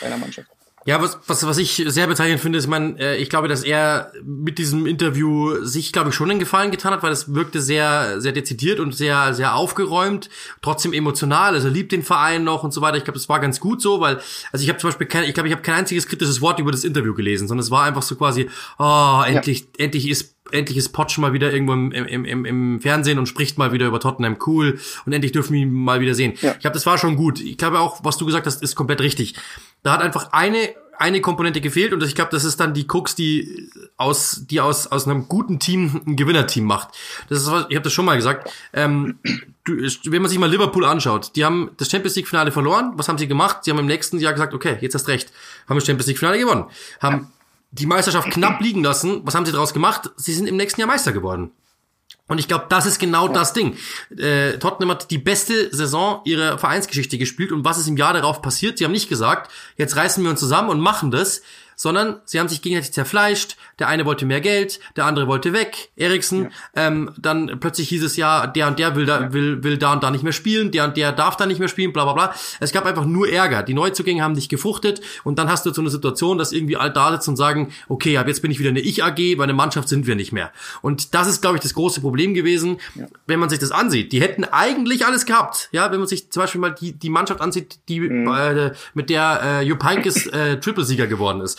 seiner Mannschaft. Ja, was, was, was ich sehr bezeichnend finde, ist, man, äh, ich glaube, dass er mit diesem Interview sich, glaube ich, schon einen Gefallen getan hat, weil es wirkte sehr, sehr dezidiert und sehr, sehr aufgeräumt, trotzdem emotional. Also liebt den Verein noch und so weiter. Ich glaube, das war ganz gut so, weil, also ich habe zum Beispiel kein, ich glaube, ich habe kein einziges kritisches Wort über das Interview gelesen, sondern es war einfach so quasi, oh, endlich, ja. endlich ist endlich ist Potsch mal wieder irgendwo im, im, im, im Fernsehen und spricht mal wieder über Tottenham cool und endlich dürfen wir ihn mal wieder sehen. Ja. Ich glaube, das war schon gut. Ich glaube auch, was du gesagt hast, ist komplett richtig. Da hat einfach eine eine Komponente gefehlt und ich glaube, das ist dann die Krux, die aus die aus aus einem guten Team ein Gewinnerteam macht. Das ist ich habe das schon mal gesagt. Ähm, du, wenn man sich mal Liverpool anschaut, die haben das Champions League Finale verloren. Was haben sie gemacht? Sie haben im nächsten Jahr gesagt, okay, jetzt hast recht, haben das Champions League Finale gewonnen, haben die Meisterschaft knapp liegen lassen. Was haben sie daraus gemacht? Sie sind im nächsten Jahr Meister geworden. Und ich glaube, das ist genau das Ding. Äh, Tottenham hat die beste Saison ihrer Vereinsgeschichte gespielt. Und was ist im Jahr darauf passiert? Sie haben nicht gesagt, jetzt reißen wir uns zusammen und machen das, sondern sie haben sich gegenseitig zerfleischt. Der eine wollte mehr Geld, der andere wollte weg. Eriksen, ja. ähm, dann plötzlich hieß es ja, der und der will da, ja. will, will da und da nicht mehr spielen, der und der darf da nicht mehr spielen, bla bla bla. Es gab einfach nur Ärger. Die Neuzugänge haben nicht gefruchtet und dann hast du so eine Situation, dass irgendwie alle da sitzen und sagen, okay, ab jetzt bin ich wieder eine Ich-AG, weil eine Mannschaft sind wir nicht mehr. Und das ist, glaube ich, das große Problem gewesen, ja. wenn man sich das ansieht. Die hätten eigentlich alles gehabt. Ja, wenn man sich zum Beispiel mal die, die Mannschaft ansieht, die mhm. äh, mit der äh, Jupp Heynckes äh, Triple-Sieger geworden ist.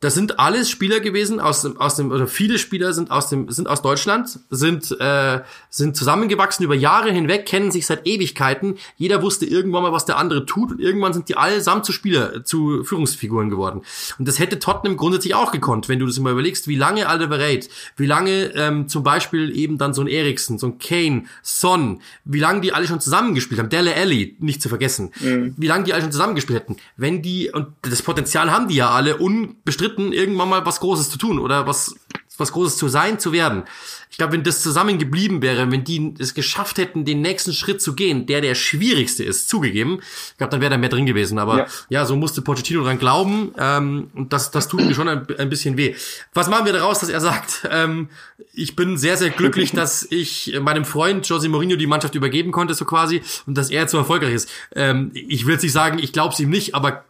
Das sind alles Spieler gewesen aus dem, aus dem, oder viele Spieler sind aus dem, sind aus Deutschland, sind, äh, sind zusammengewachsen über Jahre hinweg, kennen sich seit Ewigkeiten. Jeder wusste irgendwann mal, was der andere tut und irgendwann sind die allesamt zu Spieler, zu Führungsfiguren geworden. Und das hätte Tottenham grundsätzlich auch gekonnt, wenn du das mal überlegst, wie lange Alderweireld, wie lange ähm, zum Beispiel eben dann so ein Eriksen, so ein Kane, Son, wie lange die alle schon zusammengespielt haben, Dele Alli, nicht zu vergessen, mhm. wie lange die alle schon zusammengespielt hätten. Wenn die, und das Potenzial haben die ja alle unbestritten, Schritten irgendwann mal was Großes zu tun oder was, was Großes zu sein, zu werden. Ich glaube, wenn das zusammen geblieben wäre, wenn die es geschafft hätten, den nächsten Schritt zu gehen, der der schwierigste ist, zugegeben, ich glaube, dann wäre da mehr drin gewesen. Aber ja, ja so musste Pochettino dran glauben ähm, und das, das tut mir schon ein, ein bisschen weh. Was machen wir daraus, dass er sagt, ähm, ich bin sehr, sehr glücklich, dass ich meinem Freund Jose Mourinho die Mannschaft übergeben konnte, so quasi, und dass er jetzt so erfolgreich ist. Ähm, ich will jetzt nicht sagen, ich glaube es ihm nicht, aber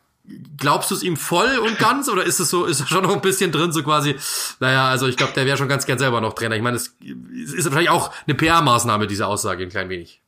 glaubst du es ihm voll und ganz oder ist es so, ist er schon noch ein bisschen drin, so quasi, naja, also ich glaube, der wäre schon ganz gern selber noch Trainer. Ich meine, es ist wahrscheinlich auch eine PR-Maßnahme, diese Aussage, ein klein wenig.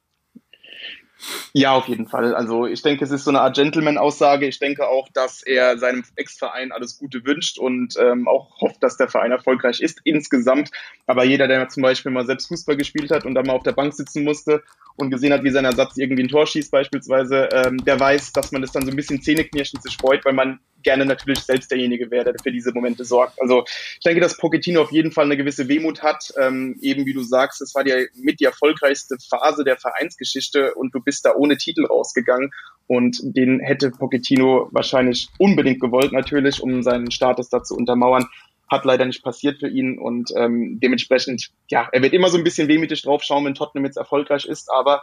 Ja, auf jeden Fall. Also ich denke, es ist so eine Art Gentleman-Aussage. Ich denke auch, dass er seinem Ex-Verein alles Gute wünscht und ähm, auch hofft, dass der Verein erfolgreich ist insgesamt. Aber jeder, der zum Beispiel mal selbst Fußball gespielt hat und dann mal auf der Bank sitzen musste und gesehen hat, wie sein Ersatz irgendwie ein Tor schießt beispielsweise, ähm, der weiß, dass man das dann so ein bisschen zähneknirschend sich freut, weil man gerne natürlich selbst derjenige wäre, der für diese Momente sorgt. Also ich denke, dass Pochettino auf jeden Fall eine gewisse Wehmut hat. Ähm, eben wie du sagst, es war die mit die erfolgreichste Phase der Vereinsgeschichte und du bist da ohne Titel rausgegangen. Und den hätte Pochettino wahrscheinlich unbedingt gewollt, natürlich, um seinen Status da zu untermauern hat leider nicht passiert für ihn und ähm, dementsprechend, ja, er wird immer so ein bisschen wehmütig draufschauen, wenn Tottenham jetzt erfolgreich ist, aber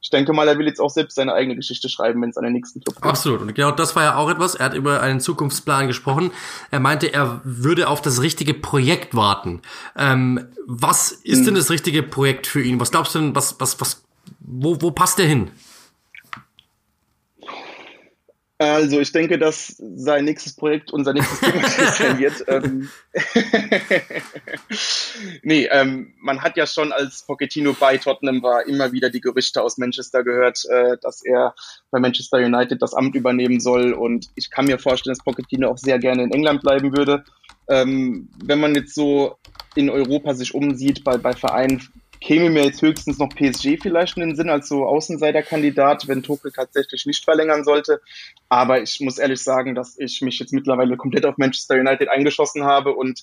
ich denke mal, er will jetzt auch selbst seine eigene Geschichte schreiben, wenn es an den nächsten Club geht. Absolut. Und genau das war ja auch etwas. Er hat über einen Zukunftsplan gesprochen. Er meinte, er würde auf das richtige Projekt warten. Ähm, was ist hm. denn das richtige Projekt für ihn? Was glaubst du denn, was, was, was, wo, wo passt er hin? Also ich denke, dass sein nächstes Projekt unser nächstes Thema [LAUGHS] sein wird. Ähm, [LAUGHS] nee, ähm, man hat ja schon als Pochettino bei Tottenham war immer wieder die Gerüchte aus Manchester gehört, äh, dass er bei Manchester United das Amt übernehmen soll. Und ich kann mir vorstellen, dass Pochettino auch sehr gerne in England bleiben würde. Ähm, wenn man jetzt so in Europa sich umsieht bei, bei Vereinen, käme mir jetzt höchstens noch PSG vielleicht in den Sinn als so Außenseiterkandidat, wenn Tuchel tatsächlich nicht verlängern sollte. Aber ich muss ehrlich sagen, dass ich mich jetzt mittlerweile komplett auf Manchester United eingeschossen habe und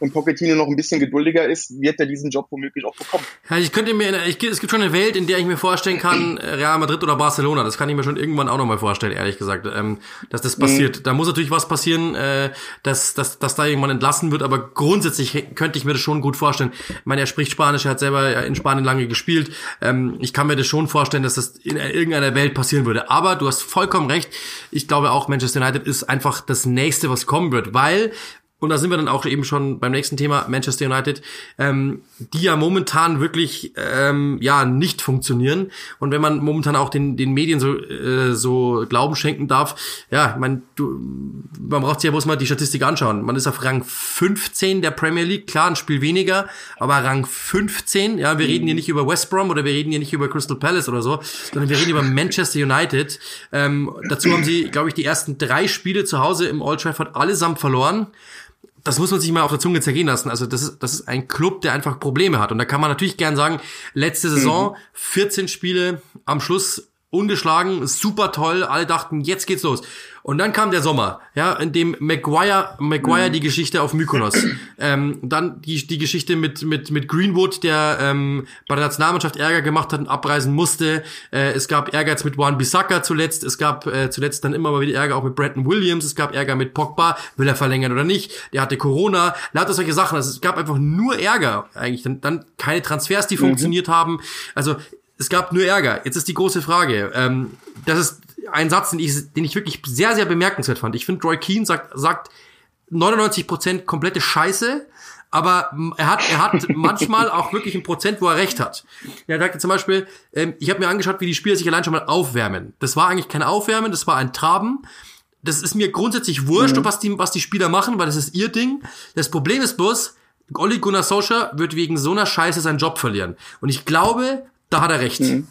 wenn Pochettino noch ein bisschen geduldiger ist, wird er diesen Job womöglich auch bekommen. Ja, ich könnte mir, ich, es gibt schon eine Welt, in der ich mir vorstellen kann, Real Madrid oder Barcelona, das kann ich mir schon irgendwann auch nochmal vorstellen, ehrlich gesagt, ähm, dass das passiert. Mhm. Da muss natürlich was passieren, äh, dass, dass, dass da irgendwann entlassen wird, aber grundsätzlich könnte ich mir das schon gut vorstellen. Ich meine, er spricht Spanisch, er hat selber in Spanien lange gespielt. Ähm, ich kann mir das schon vorstellen, dass das in irgendeiner Welt passieren würde. Aber du hast vollkommen recht. Ich glaube auch, Manchester United ist einfach das nächste, was kommen wird, weil und da sind wir dann auch eben schon beim nächsten Thema Manchester United, ähm, die ja momentan wirklich ähm, ja nicht funktionieren. Und wenn man momentan auch den den Medien so äh, so Glauben schenken darf, ja, man du man braucht sich ja bloß mal die Statistik anschauen. Man ist auf Rang 15 der Premier League, klar ein Spiel weniger, aber Rang 15. Ja, wir reden hier nicht über West Brom oder wir reden hier nicht über Crystal Palace oder so, sondern wir reden über Manchester United. Ähm, dazu haben sie, glaube ich, die ersten drei Spiele zu Hause im Old Trafford allesamt verloren das muss man sich mal auf der Zunge zergehen lassen. Also das ist, das ist ein Club, der einfach Probleme hat. Und da kann man natürlich gern sagen, letzte Saison, 14 mhm. Spiele am Schluss ungeschlagen, super toll. Alle dachten, jetzt geht's los. Und dann kam der Sommer, ja, in dem Maguire, Maguire mhm. die Geschichte auf Mykonos. [CLEARS THROAT] ähm, dann die, die Geschichte mit, mit, mit Greenwood, der ähm, bei der Nationalmannschaft Ärger gemacht hat und abreisen musste. Äh, es gab Ärger jetzt mit Juan Bissaka zuletzt. Es gab äh, zuletzt dann immer mal wieder Ärger auch mit Brandon Williams. Es gab Ärger mit Pogba. Will er verlängern oder nicht? Der hatte Corona. Lauter solche Sachen. Also es gab einfach nur Ärger eigentlich. Dann, dann keine Transfers, die mhm. funktioniert haben. Also es gab nur Ärger. Jetzt ist die große Frage. Ähm, das ist ein Satz, den ich, den ich wirklich sehr, sehr bemerkenswert fand. Ich finde, Roy Keane sagt, sagt 99% komplette Scheiße, aber er hat, er hat [LAUGHS] manchmal auch wirklich ein Prozent, wo er recht hat. Er sagte zum Beispiel, ähm, ich habe mir angeschaut, wie die Spieler sich allein schon mal aufwärmen. Das war eigentlich kein Aufwärmen, das war ein Traben. Das ist mir grundsätzlich wurscht, mhm. was, die, was die Spieler machen, weil das ist ihr Ding. Das Problem ist bloß, Olli Gunnar Solskjaer wird wegen so einer Scheiße seinen Job verlieren. Und ich glaube, da hat er recht. Mhm.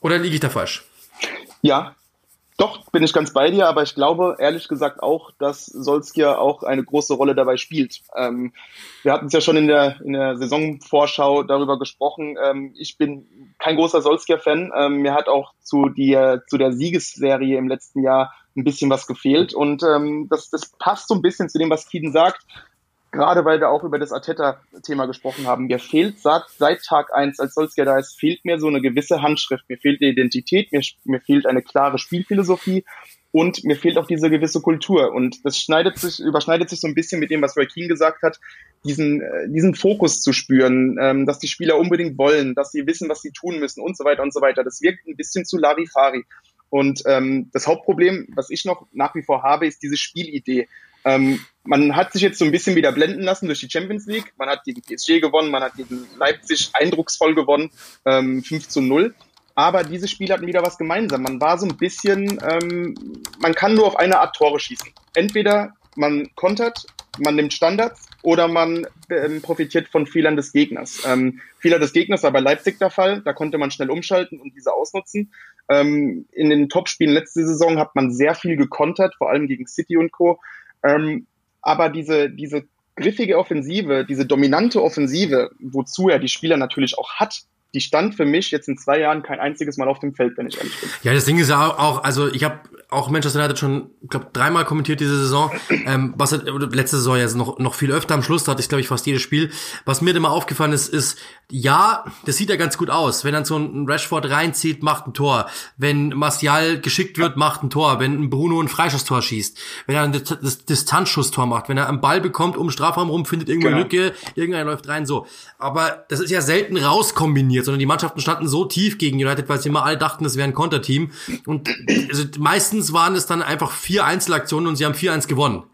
Oder liege ich da falsch? Ja, doch, bin ich ganz bei dir, aber ich glaube ehrlich gesagt auch, dass Solskjaer auch eine große Rolle dabei spielt. Ähm, wir hatten es ja schon in der, in der Saisonvorschau darüber gesprochen. Ähm, ich bin kein großer Solskjaer-Fan. Ähm, mir hat auch zu, die, zu der Siegesserie im letzten Jahr ein bisschen was gefehlt. Und ähm, das, das passt so ein bisschen zu dem, was Kieden sagt gerade weil wir auch über das Arteta-Thema gesprochen haben, mir fehlt sagt, seit Tag eins, als Solskjaer da ist, fehlt mir so eine gewisse Handschrift, mir fehlt die Identität, mir, mir fehlt eine klare Spielphilosophie und mir fehlt auch diese gewisse Kultur. Und das schneidet sich, überschneidet sich so ein bisschen mit dem, was Roy Keane gesagt hat, diesen, äh, diesen Fokus zu spüren, ähm, dass die Spieler unbedingt wollen, dass sie wissen, was sie tun müssen und so weiter und so weiter. Das wirkt ein bisschen zu Larifari. Und ähm, das Hauptproblem, was ich noch nach wie vor habe, ist diese Spielidee. Ähm, man hat sich jetzt so ein bisschen wieder blenden lassen durch die Champions League. Man hat gegen PSG gewonnen, man hat gegen Leipzig eindrucksvoll gewonnen, ähm, 5 zu 0. Aber diese Spiele hatten wieder was gemeinsam. Man war so ein bisschen, ähm, man kann nur auf eine Art Tore schießen. Entweder man kontert, man nimmt Standards oder man ähm, profitiert von Fehlern des Gegners. Ähm, Fehler des Gegners war bei Leipzig der Fall. Da konnte man schnell umschalten und diese ausnutzen. Ähm, in den Topspielen letzte Saison hat man sehr viel gekontert, vor allem gegen City und Co. Ähm, aber diese, diese griffige Offensive, diese dominante Offensive, wozu er die Spieler natürlich auch hat, die stand für mich jetzt in zwei Jahren kein einziges Mal auf dem Feld, wenn ich ehrlich bin. Ja, das Ding ist ja auch, also ich habe auch Manchester United schon, glaube dreimal kommentiert diese Saison. Ähm, was hat, letzte Saison ja noch noch viel öfter am Schluss, da hatte ich glaube ich fast jedes Spiel. Was mir immer aufgefallen ist, ist ja, das sieht ja ganz gut aus. Wenn dann so ein Rashford reinzieht, macht ein Tor. Wenn Martial geschickt wird, macht ein Tor. Wenn ein Bruno ein Freischusstor schießt. Wenn er ein Distanzschusstor macht. Wenn er einen Ball bekommt, um Strafraum rum, findet irgendwo genau. Lücke, irgendeiner läuft rein, so. Aber das ist ja selten rauskombiniert, sondern die Mannschaften standen so tief gegen United, weil sie immer alle dachten, es wäre ein Konterteam. Und also meistens waren es dann einfach vier Einzelaktionen und sie haben 4-1 gewonnen.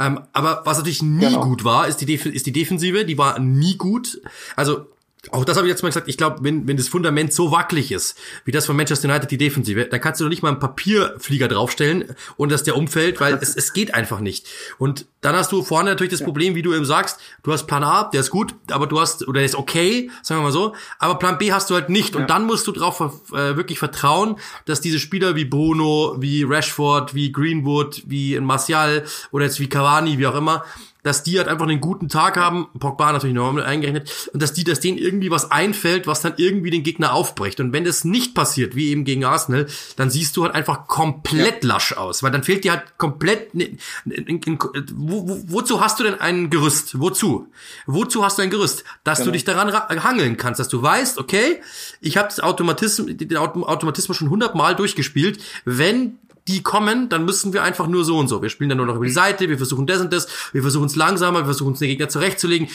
Ähm, aber was natürlich nie genau. gut war, ist die, Def ist die Defensive, die war nie gut. Also auch das habe ich jetzt mal gesagt, ich glaube, wenn, wenn das Fundament so wackelig ist, wie das von Manchester United, die Defensive, dann kannst du doch nicht mal einen Papierflieger draufstellen und dass der umfällt, weil es, es geht einfach nicht. Und dann hast du vorne natürlich das Problem, wie du eben sagst, du hast Plan A, der ist gut, aber du hast, oder der ist okay, sagen wir mal so, aber Plan B hast du halt nicht. Und dann musst du darauf äh, wirklich vertrauen, dass diese Spieler wie Bruno, wie Rashford, wie Greenwood, wie Martial oder jetzt wie Cavani, wie auch immer, dass die halt einfach einen guten Tag haben, Pogba natürlich normal eingerechnet, und dass die, dass denen irgendwie was einfällt, was dann irgendwie den Gegner aufbricht. Und wenn das nicht passiert, wie eben gegen Arsenal, dann siehst du halt einfach komplett ja. lasch aus, weil dann fehlt dir halt komplett, in, in, in, wo, wo, wozu hast du denn ein Gerüst? Wozu? Wozu hast du ein Gerüst? Dass genau. du dich daran hangeln kannst, dass du weißt, okay, ich habe das Automatismus, den Automatismus schon hundertmal durchgespielt, wenn die kommen, dann müssen wir einfach nur so und so. Wir spielen dann nur noch über die Seite, wir versuchen das und das, wir versuchen es langsamer, wir versuchen es den Gegner zurechtzulegen.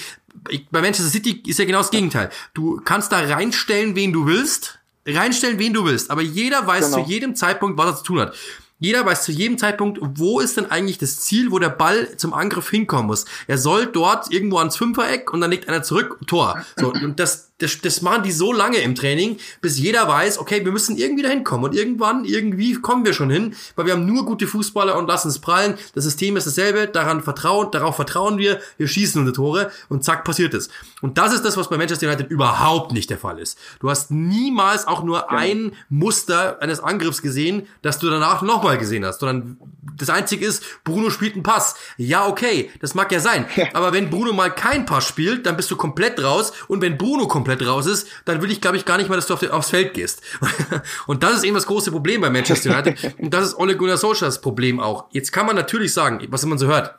Bei Manchester City ist ja genau das Gegenteil. Du kannst da reinstellen, wen du willst, reinstellen, wen du willst, aber jeder weiß genau. zu jedem Zeitpunkt, was er zu tun hat. Jeder weiß zu jedem Zeitpunkt, wo ist denn eigentlich das Ziel, wo der Ball zum Angriff hinkommen muss. Er soll dort irgendwo ans Fünfereck und dann legt einer zurück, Tor. So, und das, das, das machen die so lange im Training, bis jeder weiß, okay, wir müssen irgendwie dahin kommen und irgendwann, irgendwie kommen wir schon hin, weil wir haben nur gute Fußballer und lassen es prallen. Das System ist dasselbe, daran vertrauen, darauf vertrauen wir, wir schießen unsere Tore und zack, passiert es. Und das ist das, was bei Manchester United überhaupt nicht der Fall ist. Du hast niemals auch nur ja. ein Muster eines Angriffs gesehen, das du danach nochmal gesehen hast, sondern das einzige ist, Bruno spielt einen Pass. Ja, okay, das mag ja sein. Aber wenn Bruno mal keinen Pass spielt, dann bist du komplett raus und wenn Bruno komplett raus ist, dann will ich, glaube ich, gar nicht mehr, dass du auf aufs Feld gehst. [LAUGHS] und das ist eben das große Problem bei Manchester United. [LAUGHS] und das ist Ole Gunnar Solskjaers Problem auch. Jetzt kann man natürlich sagen, was man so hört,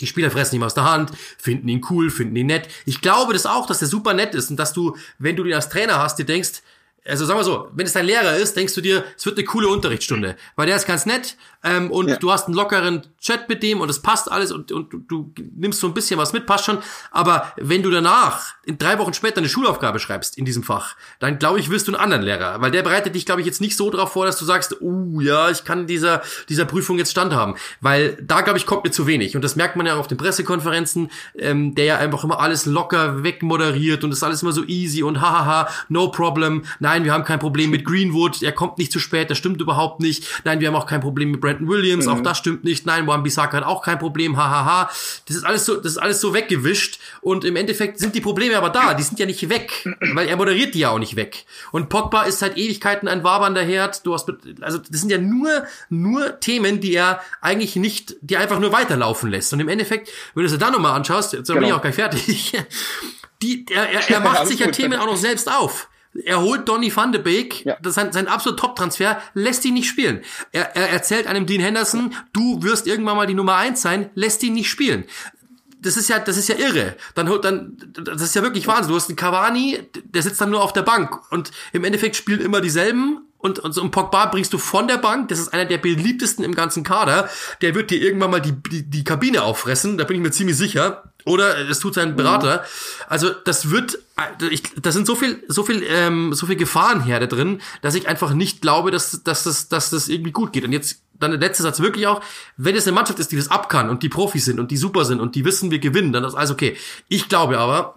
die Spieler fressen ihm aus der Hand, finden ihn cool, finden ihn nett. Ich glaube das auch, dass der super nett ist und dass du, wenn du ihn als Trainer hast, dir denkst, also sagen wir so, wenn es dein Lehrer ist, denkst du dir, es wird eine coole Unterrichtsstunde, weil der ist ganz nett ähm, und ja. du hast einen lockeren Chat mit dem und es passt alles und, und du, du nimmst so ein bisschen was mit, passt schon. Aber wenn du danach in drei Wochen später eine Schulaufgabe schreibst in diesem Fach, dann glaube ich, wirst du einen anderen Lehrer, weil der bereitet dich, glaube ich, jetzt nicht so darauf vor, dass du sagst, uh, ja, ich kann dieser dieser Prüfung jetzt standhaben, weil da glaube ich kommt mir zu wenig und das merkt man ja auf den Pressekonferenzen, ähm, der ja einfach immer alles locker wegmoderiert und das ist alles immer so easy und hahaha, no problem. Nein, wir haben kein Problem mit Greenwood, er kommt nicht zu spät, das stimmt überhaupt nicht. Nein, wir haben auch kein Problem mit Brandon Williams, mhm. auch das stimmt nicht. Nein, Wan Bissaka hat auch kein Problem, hahaha. Das ist alles so, das ist alles so weggewischt und im Endeffekt sind die Probleme aber da, die sind ja nicht weg, weil er moderiert die ja auch nicht weg. Und Pogba ist seit Ewigkeiten ein wabernder Herd. Du hast, also das sind ja nur, nur Themen, die er eigentlich nicht, die einfach nur weiterlaufen lässt. Und im Endeffekt, wenn du es da nochmal anschaust, jetzt genau. bin ich genau. auch gleich fertig, [LAUGHS] die, er, er, er macht sich ja Themen auch noch selbst auf. Er holt Donny van de Beek, ja. das ist sein, sein absoluter Top-Transfer, lässt ihn nicht spielen. Er, er erzählt einem Dean Henderson, du wirst irgendwann mal die Nummer eins sein, lässt ihn nicht spielen das ist ja, das ist ja irre. Dann, dann, das ist ja wirklich Wahnsinn. Du hast einen Cavani, der sitzt dann nur auf der Bank und im Endeffekt spielen immer dieselben und, und so einen Pogba bringst du von der Bank, das ist einer der beliebtesten im ganzen Kader, der wird dir irgendwann mal die, die, die Kabine auffressen, da bin ich mir ziemlich sicher. Oder es tut sein Berater. Mhm. Also das wird, ich, da sind so viel, so viel, ähm, so viel Gefahrenherde drin, dass ich einfach nicht glaube, dass, dass, das, dass das irgendwie gut geht. Und jetzt dann der letzte Satz wirklich auch, wenn es eine Mannschaft ist, die das ab kann und die Profis sind und die super sind und die wissen, wir gewinnen, dann ist alles okay. Ich glaube aber,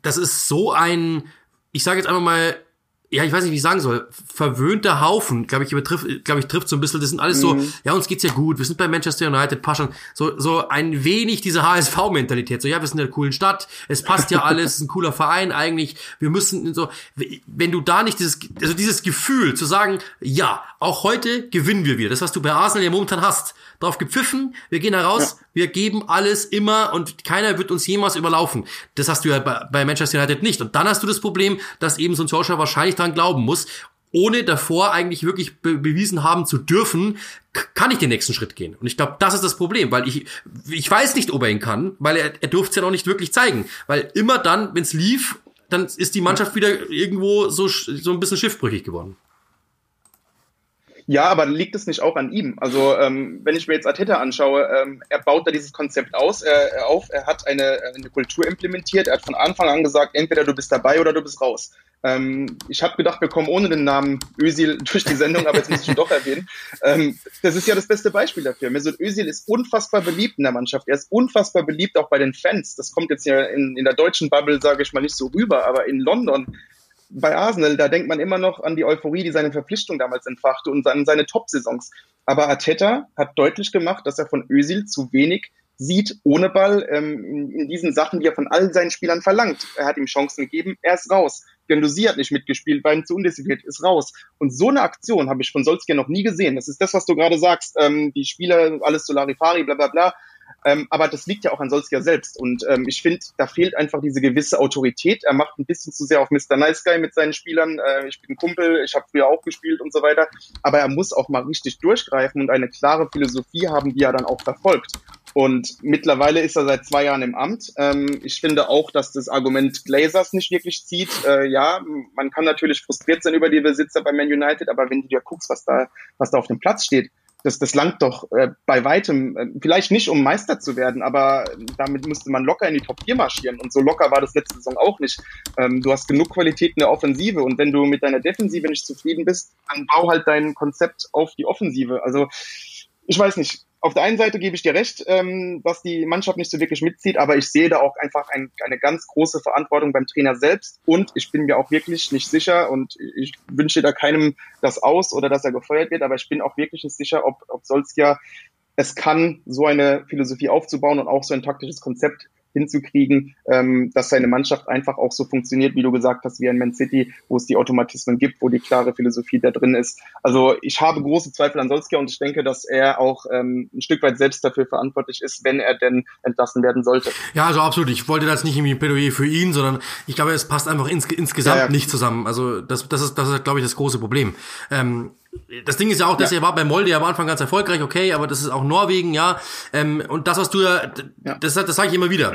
das ist so ein, ich sage jetzt einfach mal, ja, ich weiß nicht, wie ich sagen soll, verwöhnter Haufen, glaube ich, übertrifft, glaube ich, trifft so ein bisschen, das sind alles so, mhm. ja, uns geht's ja gut, wir sind bei Manchester United, Paschan, so, so ein wenig diese HSV-Mentalität, so, ja, wir sind in einer coolen Stadt, es passt ja alles, ist ein cooler Verein eigentlich, wir müssen so, wenn du da nicht dieses, also dieses Gefühl zu sagen, ja, auch heute gewinnen wir wieder, das, was du bei Arsenal ja momentan hast, drauf gepfiffen, wir gehen da raus, ja. Wir geben alles immer und keiner wird uns jemals überlaufen. Das hast du ja bei, bei Manchester United nicht. Und dann hast du das Problem, dass eben so ein Solskjaer wahrscheinlich dran glauben muss, ohne davor eigentlich wirklich be bewiesen haben zu dürfen, kann ich den nächsten Schritt gehen. Und ich glaube, das ist das Problem, weil ich, ich weiß nicht, ob er ihn kann, weil er, er durfte es ja noch nicht wirklich zeigen. Weil immer dann, wenn es lief, dann ist die Mannschaft wieder irgendwo so, so ein bisschen schiffbrüchig geworden. Ja, aber liegt es nicht auch an ihm? Also ähm, wenn ich mir jetzt Arteta anschaue, ähm, er baut da dieses Konzept aus, äh, auf, er hat eine, eine Kultur implementiert, er hat von Anfang an gesagt, entweder du bist dabei oder du bist raus. Ähm, ich habe gedacht, wir kommen ohne den Namen Özil [LAUGHS] durch die Sendung, aber jetzt muss ich ihn doch erwähnen. Ähm, das ist ja das beste Beispiel dafür. Mesut Özil ist unfassbar beliebt in der Mannschaft. Er ist unfassbar beliebt auch bei den Fans. Das kommt jetzt ja in, in der deutschen Bubble, sage ich mal, nicht so rüber, aber in London bei Arsenal, da denkt man immer noch an die Euphorie, die seine Verpflichtung damals entfachte und an seine Top-Saisons. Aber Arteta hat deutlich gemacht, dass er von Özil zu wenig sieht ohne Ball ähm, in, diesen Sachen, die er von allen seinen Spielern verlangt. Er hat ihm Chancen gegeben, er ist raus. Gendosi hat nicht mitgespielt, war ihm zu undiszipliniert, ist raus. Und so eine Aktion habe ich von Solskjaer noch nie gesehen. Das ist das, was du gerade sagst. Ähm, die Spieler, alles Solarifari, bla bla bla. Ähm, aber das liegt ja auch an Solskjaer selbst. Und ähm, ich finde, da fehlt einfach diese gewisse Autorität. Er macht ein bisschen zu sehr auf Mr. Nice Guy mit seinen Spielern. Äh, ich bin Kumpel, ich habe früher auch gespielt und so weiter. Aber er muss auch mal richtig durchgreifen und eine klare Philosophie haben, die er dann auch verfolgt. Und mittlerweile ist er seit zwei Jahren im Amt. Ähm, ich finde auch, dass das Argument Glazers nicht wirklich zieht. Äh, ja, man kann natürlich frustriert sein über die Besitzer bei Man United, aber wenn du dir guckst, was da, was da auf dem Platz steht, das, das langt doch äh, bei weitem, äh, vielleicht nicht um Meister zu werden, aber damit müsste man locker in die Top 4 marschieren. Und so locker war das letzte Saison auch nicht. Ähm, du hast genug Qualität in der Offensive und wenn du mit deiner Defensive nicht zufrieden bist, dann bau halt dein Konzept auf die Offensive. Also ich weiß nicht, auf der einen Seite gebe ich dir recht, ähm, dass die Mannschaft nicht so wirklich mitzieht, aber ich sehe da auch einfach ein, eine ganz große Verantwortung beim Trainer selbst und ich bin mir auch wirklich nicht sicher und ich wünsche da keinem das aus oder dass er gefeuert wird, aber ich bin auch wirklich nicht sicher, ob, ob Solskjaer es kann, so eine Philosophie aufzubauen und auch so ein taktisches Konzept hinzukriegen, ähm, dass seine Mannschaft einfach auch so funktioniert, wie du gesagt hast, wie ein Man City, wo es die Automatismen gibt, wo die klare Philosophie da drin ist. Also ich habe große Zweifel an Solskjaer und ich denke, dass er auch ähm, ein Stück weit selbst dafür verantwortlich ist, wenn er denn entlassen werden sollte. Ja, also absolut. Ich wollte das nicht irgendwie ein Plädoyer für ihn, sondern ich glaube, es passt einfach ins, insgesamt ja, ja. nicht zusammen. Also das, das ist, das ist, glaube ich, das große Problem. Ähm, das Ding ist ja auch, dass ja. er war bei Molde am Anfang ganz erfolgreich, okay, aber das ist auch Norwegen, ja. Ähm, und das, was du ja, das, das sage ich immer wieder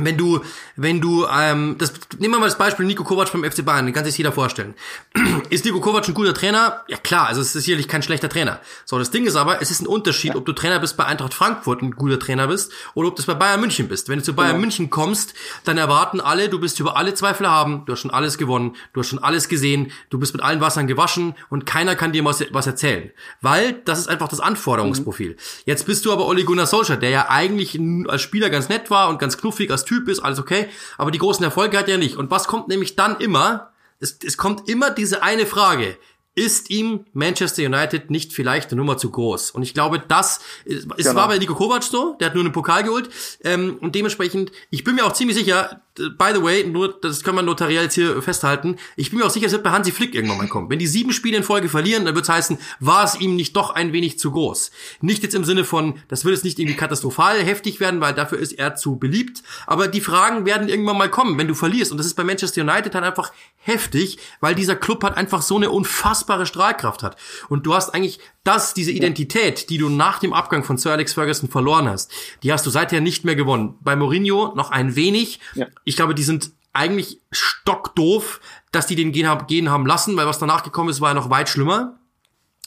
wenn du, wenn du, ähm, das, nehmen wir mal das Beispiel Nico Kovac beim FC Bayern, den kann sich jeder vorstellen. [CLEARS THROAT] ist Nico Kovac ein guter Trainer? Ja klar, also es ist sicherlich kein schlechter Trainer. So, das Ding ist aber, es ist ein Unterschied, ob du Trainer bist bei Eintracht Frankfurt, ein guter Trainer bist, oder ob du bei Bayern München bist. Wenn du zu Bayern genau. München kommst, dann erwarten alle, du bist über alle Zweifel haben, du hast schon alles gewonnen, du hast schon alles gesehen, du bist mit allen Wassern gewaschen und keiner kann dir was, was erzählen. Weil das ist einfach das Anforderungsprofil. Mhm. Jetzt bist du aber Ole Gunnar Solskjaer, der ja eigentlich als Spieler ganz nett war und ganz knuffig als Typ ist, alles okay, aber die großen Erfolge hat er nicht. Und was kommt nämlich dann immer? Es, es kommt immer diese eine Frage ist ihm Manchester United nicht vielleicht eine Nummer zu groß? Und ich glaube, das ist, es genau. war bei Nico Kovac so, der hat nur einen Pokal geholt. Ähm, und dementsprechend, ich bin mir auch ziemlich sicher, by the way, nur, das kann man notariell jetzt hier festhalten, ich bin mir auch sicher, es wird bei Hansi Flick irgendwann mal kommen. Wenn die sieben Spiele in Folge verlieren, dann wird es heißen, war es ihm nicht doch ein wenig zu groß. Nicht jetzt im Sinne von, das wird jetzt nicht irgendwie katastrophal heftig werden, weil dafür ist er zu beliebt, aber die Fragen werden irgendwann mal kommen, wenn du verlierst. Und das ist bei Manchester United dann einfach heftig, weil dieser Club hat einfach so eine unfassbare Strahlkraft hat. Und du hast eigentlich das, diese Identität, die du nach dem Abgang von Sir Alex Ferguson verloren hast, die hast du seither nicht mehr gewonnen. Bei Mourinho noch ein wenig. Ja. Ich glaube, die sind eigentlich stockdoof, dass die den gehen, haben, gehen haben lassen, weil was danach gekommen ist, war ja noch weit schlimmer.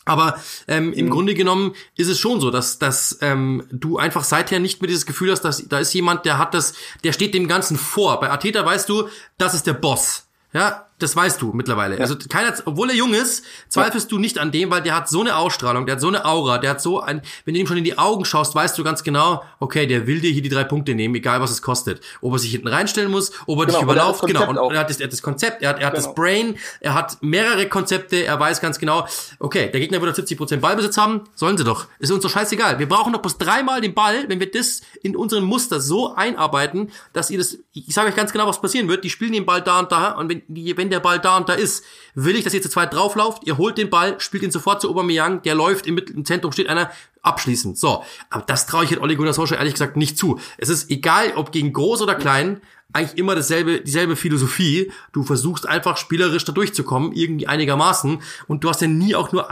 Aber ähm, im mhm. Grunde genommen ist es schon so, dass, dass ähm, du einfach seither nicht mehr dieses Gefühl hast, dass da ist jemand, der hat das, der steht dem Ganzen vor. Bei Ateta weißt du, das ist der Boss. Ja, das weißt du mittlerweile. Ja. Also keiner, obwohl er jung ist, zweifelst ja. du nicht an dem, weil der hat so eine Ausstrahlung, der hat so eine Aura, der hat so ein, wenn du ihm schon in die Augen schaust, weißt du ganz genau, okay, der will dir hier die drei Punkte nehmen, egal was es kostet. Ob er sich hinten reinstellen muss, ob er genau, dich überlauft, genau. Und er hat, das, er hat das Konzept, er hat, er hat genau. das Brain, er hat mehrere Konzepte, er weiß ganz genau, okay, der Gegner wird 70% Ballbesitz haben, sollen sie doch. Ist uns doch scheißegal. Wir brauchen doch bloß dreimal den Ball, wenn wir das in unseren Muster so einarbeiten, dass ihr das, ich sage euch ganz genau, was passieren wird, die spielen den Ball da und da und wenn, wenn der Ball da und da ist, will ich, dass ihr zu zweit drauflauft, ihr holt den Ball, spielt ihn sofort zu Aubameyang, der läuft im, im Zentrum, steht einer, abschließend. So, aber das traue ich jetzt Ole Gunnar Solskjaer ehrlich gesagt nicht zu. Es ist egal, ob gegen groß oder klein, eigentlich immer dasselbe, dieselbe Philosophie. Du versuchst einfach spielerisch da durchzukommen, irgendwie einigermaßen. Und du hast ja nie auch nur,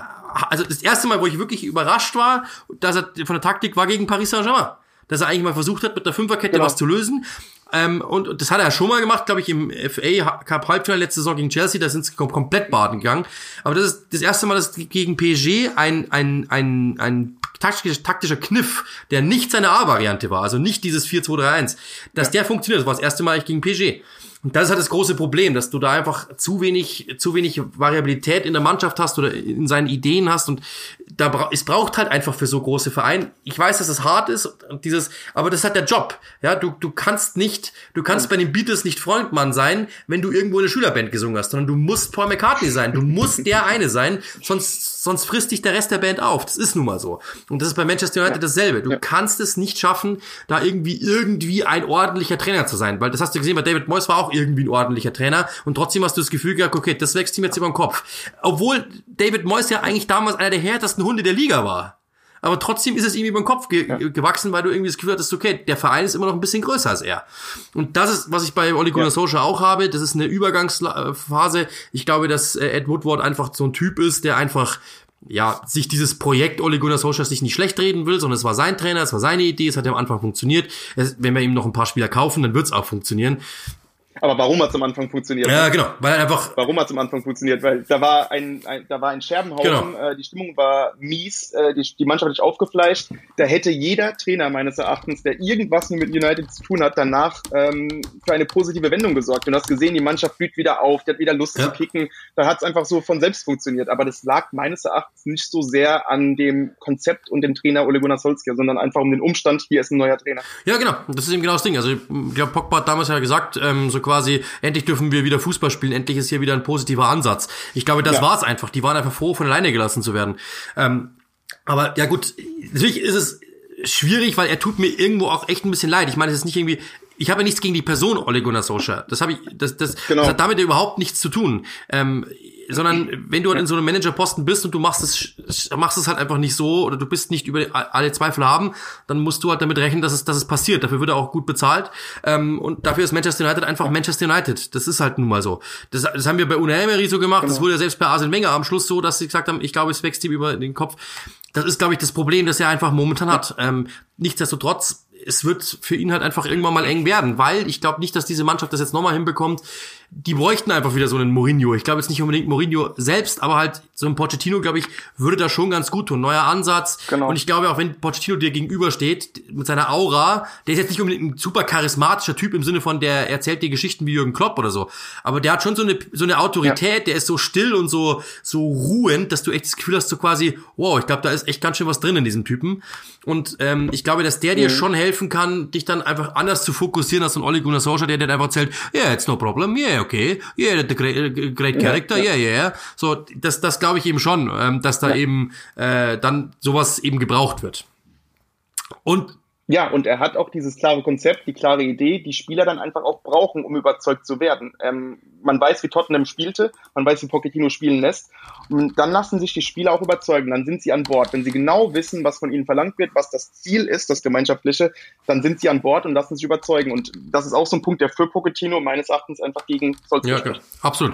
also das erste Mal, wo ich wirklich überrascht war, dass er von der Taktik war gegen Paris Saint-Germain dass er eigentlich mal versucht hat, mit der Fünferkette genau. was zu lösen. Ähm, und das hat er ja schon mal gemacht, glaube ich, im FA Cup Halbfinale letzte Saison gegen Chelsea, da sind sie komplett baden gegangen. Aber das ist das erste Mal, dass gegen PSG ein, ein, ein, ein taktischer, taktischer Kniff, der nicht seine A-Variante war, also nicht dieses 4-2-3-1, dass ja. der funktioniert. Das war das erste Mal gegen PSG. Und das ist halt das große Problem, dass du da einfach zu wenig, zu wenig Variabilität in der Mannschaft hast oder in seinen Ideen hast und da bra es braucht halt einfach für so große Vereine. Ich weiß, dass es hart ist und dieses, aber das halt der Job. Ja, du, du kannst nicht, du kannst bei den Beatles nicht Freundmann sein, wenn du irgendwo in der Schülerband gesungen hast, sondern du musst Paul McCartney sein. Du musst der eine sein, sonst, sonst frisst dich der Rest der Band auf. Das ist nun mal so. Und das ist bei Manchester United dasselbe. Du kannst es nicht schaffen, da irgendwie, irgendwie ein ordentlicher Trainer zu sein, weil das hast du gesehen, bei David Moyes war auch irgendwie ein ordentlicher Trainer und trotzdem hast du das Gefühl gehabt, okay, das wächst ihm jetzt über den Kopf. Obwohl David Moyes ja eigentlich damals einer der härtesten Hunde der Liga war. Aber trotzdem ist es ihm über den Kopf ge ja. gewachsen, weil du irgendwie das Gefühl hattest, okay, der Verein ist immer noch ein bisschen größer als er. Und das ist, was ich bei Ole Gunnar ja. Solskjaer auch habe. Das ist eine Übergangsphase. Ich glaube, dass äh, Ed Woodward einfach so ein Typ ist, der einfach ja, sich dieses Projekt Ole Gunnar Solskjaer sich nicht schlecht reden will, sondern es war sein Trainer, es war seine Idee, es hat ja am Anfang funktioniert. Es, wenn wir ihm noch ein paar Spieler kaufen, dann wird es auch funktionieren. Aber warum hat es am Anfang funktioniert? Ja, genau, weil einfach. Warum hat es am Anfang funktioniert? Weil da war ein, ein da war ein Scherbenhaufen, genau. äh, die Stimmung war mies, äh, die, die Mannschaft nicht aufgefleischt. Da hätte jeder Trainer meines Erachtens, der irgendwas mit United zu tun hat, danach ähm, für eine positive Wendung gesorgt. Und du hast gesehen, die Mannschaft blüht wieder auf, die hat wieder Lust ja. zu kicken. Da hat es einfach so von selbst funktioniert. Aber das lag meines Erachtens nicht so sehr an dem Konzept und dem Trainer Ole Gunnar Solskjaer, sondern einfach um den Umstand, hier ist ein neuer Trainer. Ja, genau. Das ist eben genau das Ding. Also ich glaube, Pogba hat damals ja gesagt, ähm, so quasi, endlich dürfen wir wieder Fußball spielen, endlich ist hier wieder ein positiver Ansatz. Ich glaube, das ja. war es einfach. Die waren einfach froh, von alleine gelassen zu werden. Ähm, aber ja gut, natürlich ist es schwierig, weil er tut mir irgendwo auch echt ein bisschen leid. Ich meine, es ist nicht irgendwie, ich habe ja nichts gegen die Person Ole Gunnar Solskjaer. Das habe ich, das, das, genau. das hat damit überhaupt nichts zu tun. Ähm, sondern wenn du halt in so einem Managerposten bist und du machst es, machst es halt einfach nicht so oder du bist nicht über alle Zweifel haben, dann musst du halt damit rechnen, dass es, dass es passiert. Dafür wird er auch gut bezahlt. Ähm, und dafür ist Manchester United einfach Manchester United. Das ist halt nun mal so. Das, das haben wir bei Unai Emery so gemacht. Genau. Das wurde ja selbst bei Arsene Wenger am Schluss so, dass sie gesagt haben, ich glaube, es wächst ihm über den Kopf. Das ist, glaube ich, das Problem, das er einfach momentan hat. Ähm, nichtsdestotrotz es wird für ihn halt einfach irgendwann mal eng werden, weil ich glaube nicht, dass diese Mannschaft das jetzt nochmal hinbekommt, die bräuchten einfach wieder so einen Mourinho. Ich glaube jetzt nicht unbedingt Mourinho selbst, aber halt so ein Pochettino, glaube ich, würde da schon ganz gut tun. Neuer Ansatz. Genau. Und ich glaube auch, wenn Pochettino dir gegenübersteht, mit seiner Aura, der ist jetzt nicht unbedingt ein super charismatischer Typ im Sinne von, der erzählt dir Geschichten wie Jürgen Klopp oder so. Aber der hat schon so eine, so eine Autorität, ja. der ist so still und so, so ruhend, dass du echt das Gefühl hast, so quasi, wow, ich glaube, da ist echt ganz schön was drin in diesem Typen. Und ähm, ich glaube, dass der dir mhm. schon helfen kann, dich dann einfach anders zu fokussieren als so ein Ole Gunnar Solskjaer, der dir einfach erzählt, yeah, it's no problem, yeah, okay, yeah, the great, great character, yeah, yeah, yeah. So, das, das glaube ich eben schon, ähm, dass da ja. eben äh, dann sowas eben gebraucht wird. Und ja, und er hat auch dieses klare Konzept, die klare Idee, die Spieler dann einfach auch brauchen, um überzeugt zu werden. Ähm, man weiß, wie Tottenham spielte, man weiß, wie Pochettino spielen lässt. Und dann lassen sich die Spieler auch überzeugen, dann sind sie an Bord. Wenn sie genau wissen, was von ihnen verlangt wird, was das Ziel ist, das Gemeinschaftliche, dann sind sie an Bord und lassen sich überzeugen. Und das ist auch so ein Punkt, der für Pochettino meines Erachtens einfach gegen Solskjaer Ja, okay. absolut.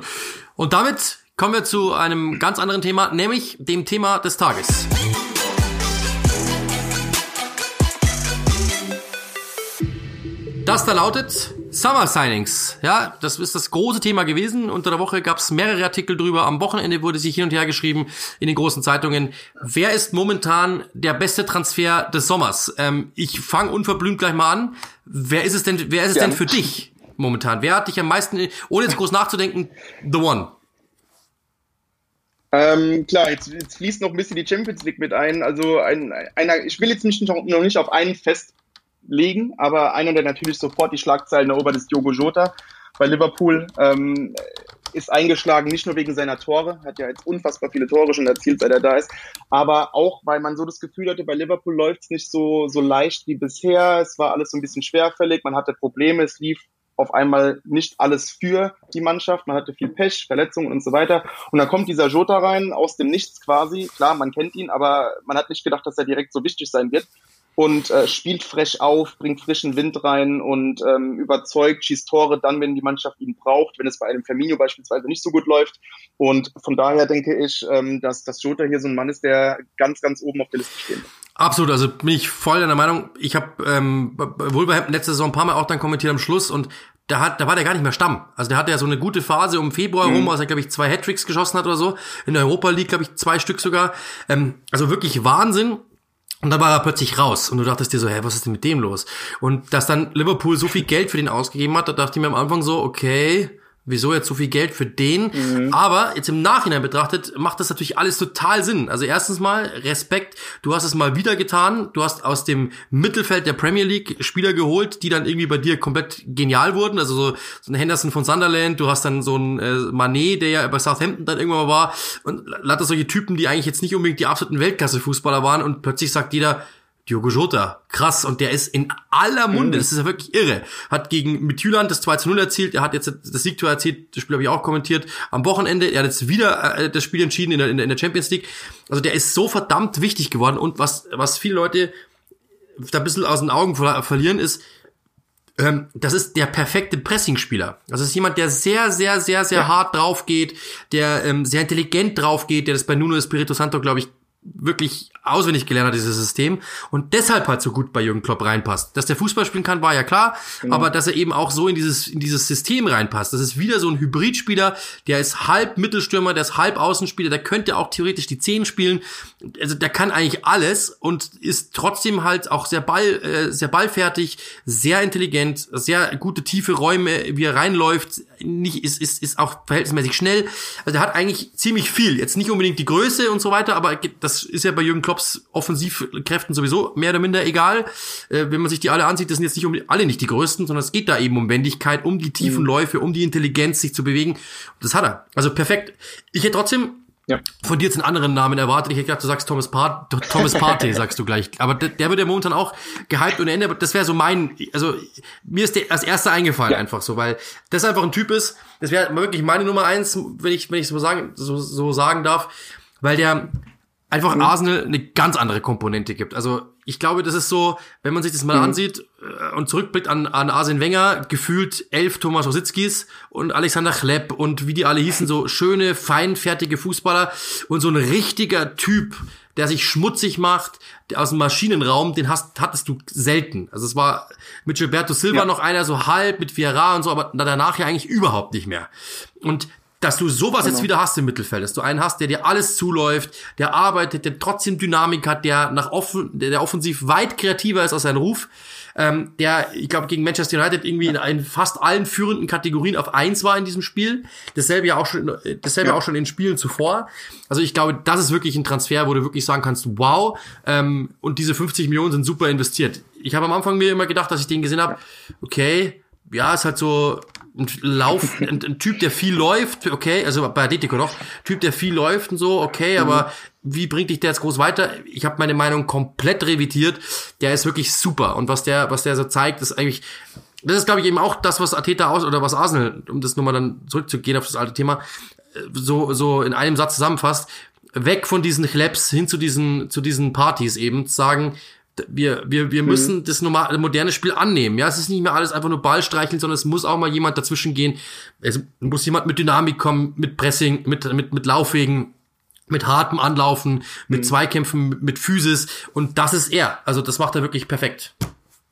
Und damit kommen wir zu einem ganz anderen Thema, nämlich dem Thema des Tages. Das da lautet Summer Signings. Ja, das ist das große Thema gewesen. Unter der Woche gab es mehrere Artikel drüber. Am Wochenende wurde sich hin und her geschrieben in den großen Zeitungen. Wer ist momentan der beste Transfer des Sommers? Ähm, ich fange unverblümt gleich mal an. Wer ist es denn? Wer ist es ja. denn für dich momentan? Wer hat dich am meisten, ohne jetzt groß nachzudenken, the one? Ähm, klar, jetzt, jetzt, fließt noch ein bisschen die Champions League mit ein. Also ein, einer, ich will jetzt nicht, noch nicht auf einen fest legen, aber einer, der natürlich sofort die Schlagzeilen erobert, ist Diogo Jota bei Liverpool. Ähm, ist eingeschlagen, nicht nur wegen seiner Tore, hat ja jetzt unfassbar viele Tore schon erzielt, seit er da ist, aber auch, weil man so das Gefühl hatte, bei Liverpool läuft es nicht so, so leicht wie bisher. Es war alles so ein bisschen schwerfällig, man hatte Probleme, es lief auf einmal nicht alles für die Mannschaft. Man hatte viel Pech, Verletzungen und so weiter. Und dann kommt dieser Jota rein, aus dem Nichts quasi. Klar, man kennt ihn, aber man hat nicht gedacht, dass er direkt so wichtig sein wird und äh, spielt frech auf, bringt frischen Wind rein und ähm, überzeugt, schießt Tore dann, wenn die Mannschaft ihn braucht, wenn es bei einem Firmino beispielsweise nicht so gut läuft. Und von daher denke ich, ähm, dass, dass Jota hier so ein Mann ist, der ganz, ganz oben auf der Liste steht. Absolut, also bin ich voll der Meinung. Ich habe ähm, Wolverhampton letzte Saison ein paar Mal auch dann kommentiert am Schluss und da hat, da war der gar nicht mehr Stamm. Also der hatte ja so eine gute Phase um Februar mhm. rum, als er glaube ich zwei Hattricks geschossen hat oder so. In der Europa League glaube ich zwei Stück sogar. Ähm, also wirklich Wahnsinn. Und dann war er plötzlich raus und du dachtest dir so, hä, was ist denn mit dem los? Und dass dann Liverpool so viel Geld für den ausgegeben hat, da dachte ich mir am Anfang so, okay, wieso jetzt so viel Geld für den? Mhm. Aber jetzt im Nachhinein betrachtet macht das natürlich alles total Sinn. Also erstens mal Respekt, du hast es mal wieder getan. Du hast aus dem Mittelfeld der Premier League Spieler geholt, die dann irgendwie bei dir komplett genial wurden. Also so, so ein Henderson von Sunderland, du hast dann so ein äh, Manet, der ja bei Southampton dann irgendwann mal war und lauter solche Typen, die eigentlich jetzt nicht unbedingt die absoluten Weltklasse-Fußballer waren und plötzlich sagt jeder, Diogo Jota, krass, und der ist in aller Munde, mhm. das ist ja wirklich irre. Hat gegen Midtjylland das 2 zu 0 erzielt, er hat jetzt das Siegtor erzielt, das Spiel habe ich auch kommentiert, am Wochenende, er hat jetzt wieder äh, das Spiel entschieden in der, in der Champions League. Also der ist so verdammt wichtig geworden und was, was viele Leute da ein bisschen aus den Augen ver verlieren ist, ähm, das ist der perfekte Pressing-Spieler. Das ist jemand, der sehr, sehr, sehr, sehr ja. hart drauf geht, der ähm, sehr intelligent drauf geht, der das bei Nuno Espirito Santo, glaube ich, wirklich auswendig gelernt hat, dieses System, und deshalb halt so gut bei Jürgen Klopp reinpasst. Dass der Fußball spielen kann, war ja klar, genau. aber dass er eben auch so in dieses, in dieses System reinpasst. Das ist wieder so ein Hybridspieler, der ist halb Mittelstürmer, der ist halb Außenspieler, der könnte auch theoretisch die Zehn spielen. Also der kann eigentlich alles und ist trotzdem halt auch sehr ball, äh, sehr ballfertig, sehr intelligent, sehr gute tiefe Räume, wie er reinläuft, nicht, ist, ist, ist auch verhältnismäßig schnell. Also der hat eigentlich ziemlich viel. Jetzt nicht unbedingt die Größe und so weiter, aber das ist ja bei Jürgen Klopp Klopps Offensivkräften sowieso mehr oder minder egal. Äh, wenn man sich die alle ansieht, das sind jetzt nicht um, alle nicht die größten, sondern es geht da eben um Wendigkeit, um die tiefen mhm. Läufe, um die Intelligenz, sich zu bewegen. Das hat er. Also perfekt. Ich hätte trotzdem ja. Von dir jetzt einen anderen Namen erwartet. Ich hätte gedacht, du sagst Thomas, Part Thomas Partey, [LAUGHS] sagst du gleich. Aber der, der wird ja momentan auch gehypt und Ende. Das wäre so mein, also mir ist der als erster eingefallen ja. einfach so, weil das einfach ein Typ ist. Das wäre wirklich meine Nummer eins, wenn ich wenn ich so sagen so, so sagen darf, weil der einfach mhm. Arsenal eine ganz andere Komponente gibt. Also ich glaube, das ist so, wenn man sich das mal mhm. ansieht äh, und zurückblickt an, an Arsene Wenger, gefühlt elf Thomas Rositzkis und Alexander Chlepp und wie die alle hießen, so schöne, feinfertige Fußballer und so ein richtiger Typ, der sich schmutzig macht, aus dem Maschinenraum, den hast, hattest du selten. Also es war mit Gilberto Silva ja. noch einer so halb, mit Vieira und so, aber danach ja eigentlich überhaupt nicht mehr. Und dass du sowas genau. jetzt wieder hast im Mittelfeld, dass du einen hast, der dir alles zuläuft, der arbeitet, der trotzdem Dynamik hat, der nach offen, der, der offensiv weit kreativer ist als sein Ruf, ähm, der, ich glaube, gegen Manchester United irgendwie in, in fast allen führenden Kategorien auf eins war in diesem Spiel. Dasselbe ja auch schon, dasselbe ja. auch schon in Spielen zuvor. Also ich glaube, das ist wirklich ein Transfer, wo du wirklich sagen kannst, wow, ähm, und diese 50 Millionen sind super investiert. Ich habe am Anfang mir immer gedacht, dass ich den gesehen habe, okay, ja, ist halt so ein Lauf, [LAUGHS] ein, ein, Typ, der viel läuft, okay, also bei Atletico noch, Typ, der viel läuft und so, okay, mhm. aber wie bringt dich der jetzt groß weiter? Ich habe meine Meinung komplett revidiert. Der ist wirklich super und was der, was der so zeigt, ist eigentlich, das ist glaube ich eben auch das, was Ateta aus oder was Arsenal, um das nochmal dann zurückzugehen auf das alte Thema, so so in einem Satz zusammenfasst. Weg von diesen Claps hin zu diesen zu diesen Partys eben, zu sagen, wir, wir, wir mhm. müssen das normale, moderne Spiel annehmen. Ja, es ist nicht mehr alles einfach nur Ball streicheln, sondern es muss auch mal jemand dazwischen gehen. Es muss jemand mit Dynamik kommen, mit Pressing, mit, mit, mit Laufwegen, mit hartem Anlaufen, mit mhm. Zweikämpfen, mit Physis. Und das ist er. Also das macht er wirklich perfekt.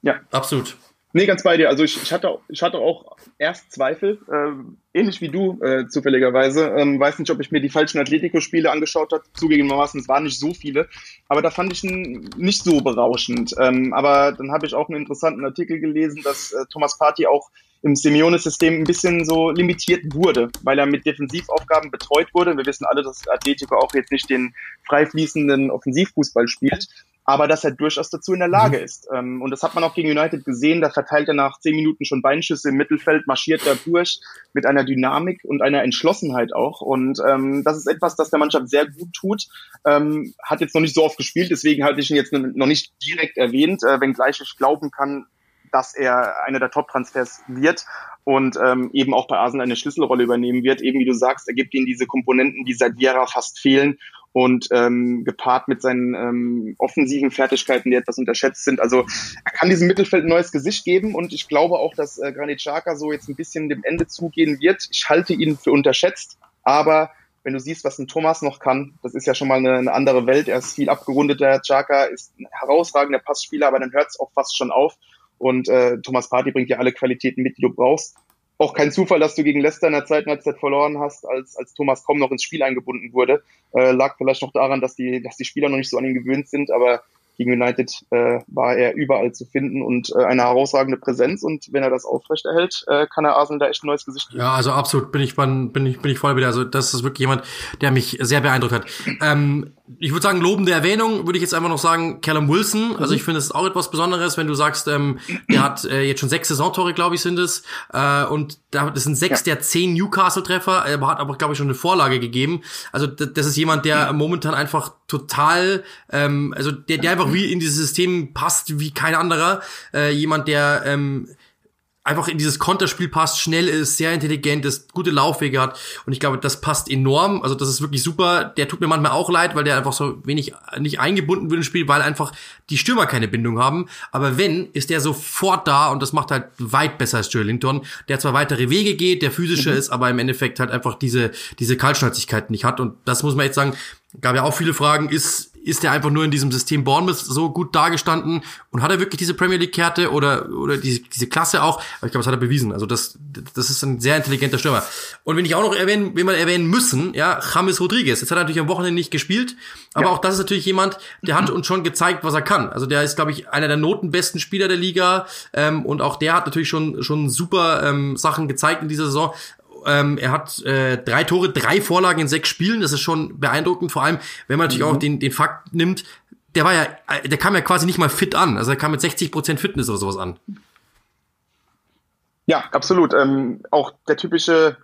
Ja. Absolut. Nee, ganz bei dir. Also ich, ich, hatte, ich hatte auch erst Zweifel, äh, ähnlich wie du äh, zufälligerweise. Ähm, weiß nicht, ob ich mir die falschen Atletico-Spiele angeschaut habe. Zugegebenermaßen, es waren nicht so viele. Aber da fand ich ihn nicht so berauschend. Ähm, aber dann habe ich auch einen interessanten Artikel gelesen, dass äh, Thomas Party auch im Simeone-System ein bisschen so limitiert wurde, weil er mit Defensivaufgaben betreut wurde. Wir wissen alle, dass Atletico auch jetzt nicht den frei fließenden Offensivfußball spielt aber dass er durchaus dazu in der Lage mhm. ist. Ähm, und das hat man auch gegen United gesehen. Da verteilt er nach zehn Minuten schon Beinschüsse im Mittelfeld, marschiert er durch mit einer Dynamik und einer Entschlossenheit auch. Und ähm, das ist etwas, das der Mannschaft sehr gut tut. Ähm, hat jetzt noch nicht so oft gespielt, deswegen hatte ich ihn jetzt noch nicht direkt erwähnt, äh, wenngleich ich glauben kann, dass er einer der Top-Transfers wird und ähm, eben auch bei Arsenal eine Schlüsselrolle übernehmen wird. Eben wie du sagst, er gibt ihnen diese Komponenten, die seit Viera fast fehlen und ähm, gepaart mit seinen ähm, offensiven Fertigkeiten, die etwas unterschätzt sind. Also er kann diesem Mittelfeld ein neues Gesicht geben und ich glaube auch, dass äh, Granit Xhaka so jetzt ein bisschen dem Ende zugehen wird. Ich halte ihn für unterschätzt, aber wenn du siehst, was ein Thomas noch kann, das ist ja schon mal eine, eine andere Welt. Er ist viel abgerundeter. Xhaka ist ein herausragender Passspieler, aber dann hört es auch fast schon auf. Und äh, Thomas Party bringt ja alle Qualitäten mit, die du brauchst auch kein Zufall, dass du gegen Leicester in der zweiten Halbzeit verloren hast, als, als Thomas kaum noch ins Spiel eingebunden wurde. Äh, lag vielleicht noch daran, dass die, dass die Spieler noch nicht so an ihn gewöhnt sind, aber gegen United äh, war er überall zu finden und äh, eine herausragende Präsenz. Und wenn er das aufrechterhält, äh, kann er Arsenal da echt ein neues Gesicht geben. Ja, also absolut bin ich, bin ich, bin ich voll wieder. Also das ist wirklich jemand, der mich sehr beeindruckt hat. Ähm, ich würde sagen, lobende Erwähnung würde ich jetzt einfach noch sagen, Callum Wilson. Also ich finde es auch etwas Besonderes, wenn du sagst, ähm, der hat äh, jetzt schon sechs Saisontore, glaube ich, sind es. Äh, und das sind sechs ja. der zehn Newcastle-Treffer. Er hat aber, glaube ich, schon eine Vorlage gegeben. Also das ist jemand, der momentan einfach total, ähm, also der, der einfach wie in dieses System passt wie kein anderer. Äh, jemand, der ähm, einfach in dieses Konterspiel passt, schnell ist, sehr intelligent ist, gute Laufwege hat und ich glaube, das passt enorm. Also das ist wirklich super. Der tut mir manchmal auch leid, weil der einfach so wenig nicht eingebunden wird im Spiel, weil einfach die Stürmer keine Bindung haben. Aber wenn, ist der sofort da und das macht halt weit besser als Joe Linton, der zwar weitere Wege geht, der physischer mhm. ist, aber im Endeffekt halt einfach diese diese Kaltschnäuzigkeit nicht hat und das muss man jetzt sagen, gab ja auch viele Fragen, ist ist er einfach nur in diesem System Bournemouth so gut dargestanden und hat er wirklich diese Premier League Karte oder oder diese, diese Klasse auch? Aber ich glaube, das hat er bewiesen. Also das das ist ein sehr intelligenter Stürmer. Und wenn ich auch noch erwähnen, wenn man erwähnen müssen, ja, James Rodriguez. Jetzt hat er natürlich am Wochenende nicht gespielt, aber ja. auch das ist natürlich jemand, der hat [CLEARS THROAT] uns schon gezeigt, was er kann. Also der ist, glaube ich, einer der notenbesten Spieler der Liga ähm, und auch der hat natürlich schon schon super ähm, Sachen gezeigt in dieser Saison. Ähm, er hat äh, drei Tore, drei Vorlagen in sechs Spielen. Das ist schon beeindruckend. Vor allem, wenn man natürlich mhm. auch den, den Fakt nimmt, der war ja, äh, der kam ja quasi nicht mal fit an. Also er kam mit 60 Prozent Fitness oder sowas an. Ja, absolut. Ähm, auch der typische,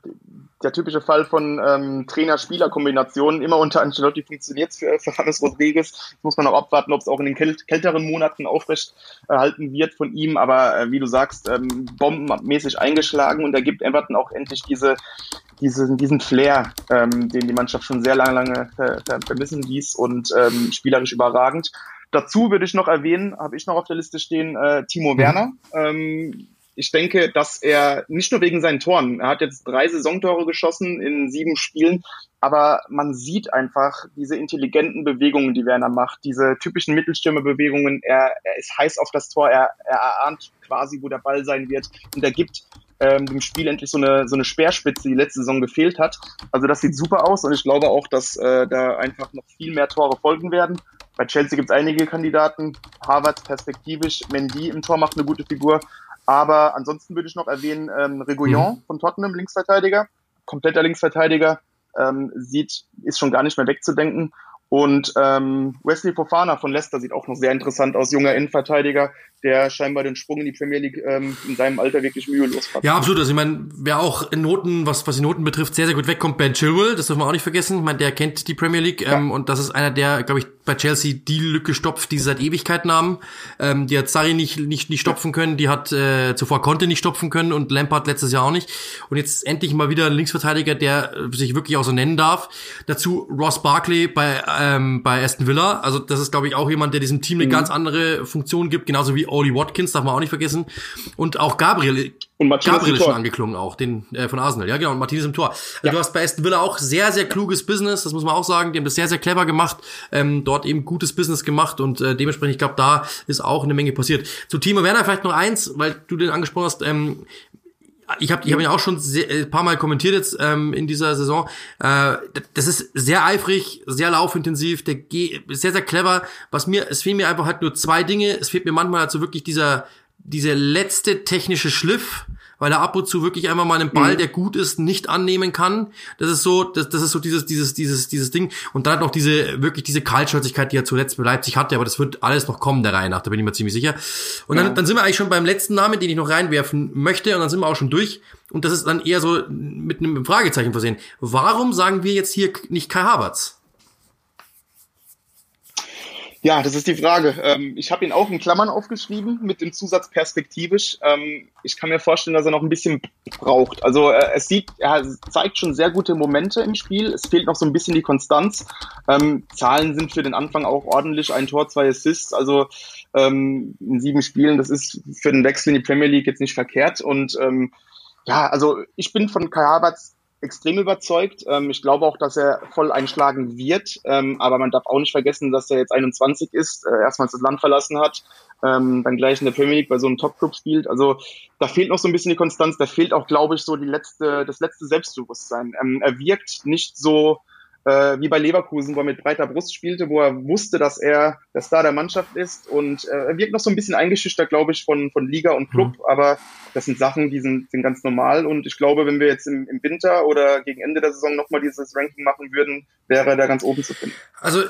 der typische Fall von ähm, Trainer-Spieler-Kombinationen. Immer unter Ancelotti funktioniert es für, für James Rodriguez. Das muss man noch abwarten, ob es auch in den kält kälteren Monaten aufrecht erhalten wird von ihm. Aber äh, wie du sagst, ähm, bombenmäßig eingeschlagen und er gibt Everton auch endlich diese, diese, diesen Flair, ähm, den die Mannschaft schon sehr lange, lange ver ver vermissen ließ und ähm, spielerisch überragend. Dazu würde ich noch erwähnen, habe ich noch auf der Liste stehen, äh, Timo mhm. Werner. Ähm, ich denke, dass er nicht nur wegen seinen Toren, er hat jetzt drei Saisontore geschossen in sieben Spielen, aber man sieht einfach diese intelligenten Bewegungen, die Werner macht, diese typischen Mittelstürmerbewegungen. Er, er ist heiß auf das Tor, er, er erahnt quasi, wo der Ball sein wird und er gibt ähm, dem Spiel endlich so eine, so eine Speerspitze, die letzte Saison gefehlt hat. Also das sieht super aus und ich glaube auch, dass äh, da einfach noch viel mehr Tore folgen werden. Bei Chelsea gibt es einige Kandidaten. Harvard perspektivisch, Mendy im Tor macht eine gute Figur. Aber ansonsten würde ich noch erwähnen, ähm, Reguillon mhm. von Tottenham, Linksverteidiger, kompletter Linksverteidiger, ähm, sieht, ist schon gar nicht mehr wegzudenken. Und ähm, Wesley Fofana von Leicester sieht auch noch sehr interessant aus, junger Innenverteidiger, der scheinbar den Sprung in die Premier League ähm, in seinem Alter wirklich mühelos hat. Ja, absolut. Also ich meine, wer auch in Noten, was, was die Noten betrifft, sehr, sehr gut wegkommt, Ben Chilwell, das dürfen wir auch nicht vergessen. Ich meine, der kennt die Premier League ja. ähm, und das ist einer, der, glaube ich, bei Chelsea die Lücke stopft, die sie seit Ewigkeiten haben. Ähm, die hat Sarri nicht, nicht, nicht stopfen können, die hat äh, zuvor Conte nicht stopfen können und Lampard letztes Jahr auch nicht. Und jetzt endlich mal wieder ein Linksverteidiger, der sich wirklich auch so nennen darf. Dazu Ross Barkley bei, ähm, bei Aston Villa. Also das ist, glaube ich, auch jemand, der diesem Team eine mhm. ganz andere Funktion gibt, genauso wie Oli Watkins, darf man auch nicht vergessen. Und auch Gabriel. Und Gabriel ist schon angeklungen auch, den äh, von Arsenal. Ja, genau, und Martinez im Tor. Also ja. Du hast bei Aston Villa auch sehr, sehr kluges Business, das muss man auch sagen. Die haben das sehr, sehr clever gemacht, ähm, dort eben gutes Business gemacht und äh, dementsprechend, ich glaube, da ist auch eine Menge passiert. Zu Timo Werner vielleicht noch eins, weil du den angesprochen hast. Ähm, ich habe ich hab ihn auch schon sehr, ein paar Mal kommentiert jetzt ähm, in dieser Saison. Äh, das ist sehr eifrig, sehr laufintensiv, der geht sehr, sehr clever. Was mir, es fehlen mir einfach halt nur zwei Dinge. Es fehlt mir manchmal also wirklich dieser, dieser letzte technische Schliff, weil er ab und zu wirklich einmal mal einen Ball, mhm. der gut ist, nicht annehmen kann. Das ist so, das, das ist so dieses, dieses, dieses, dieses Ding. Und dann noch diese, wirklich diese Kaltschnäuzigkeit, die er zuletzt bei Leipzig hatte, aber das wird alles noch kommen der Reihe nach, da bin ich mir ziemlich sicher. Und dann, ja. dann sind wir eigentlich schon beim letzten Namen, den ich noch reinwerfen möchte, und dann sind wir auch schon durch. Und das ist dann eher so mit einem Fragezeichen versehen. Warum sagen wir jetzt hier nicht Kai Havertz? Ja, das ist die Frage. Ähm, ich habe ihn auch in Klammern aufgeschrieben mit dem Zusatz perspektivisch. Ähm, ich kann mir vorstellen, dass er noch ein bisschen braucht. Also äh, es sieht, er zeigt schon sehr gute Momente im Spiel. Es fehlt noch so ein bisschen die Konstanz. Ähm, Zahlen sind für den Anfang auch ordentlich. Ein Tor, zwei Assists. Also in sieben Spielen, das ist für den Wechsel in die Premier League jetzt nicht verkehrt. Und ja, also ich bin von Kai Havertz extrem überzeugt. Ähm, ich glaube auch, dass er voll einschlagen wird. Ähm, aber man darf auch nicht vergessen, dass er jetzt 21 ist, äh, erstmals das Land verlassen hat, ähm, dann gleich in der Premier League bei so einem Top-Club spielt. Also da fehlt noch so ein bisschen die Konstanz. Da fehlt auch, glaube ich, so die letzte, das letzte Selbstbewusstsein. Ähm, er wirkt nicht so äh, wie bei Leverkusen, wo er mit breiter Brust spielte, wo er wusste, dass er der Star der Mannschaft ist und äh, er wirkt noch so ein bisschen eingeschüchtert, glaube ich, von, von Liga und Club, mhm. aber das sind Sachen, die sind, sind ganz normal und ich glaube, wenn wir jetzt im, im Winter oder gegen Ende der Saison nochmal dieses Ranking machen würden, wäre er da ganz oben zu finden. Also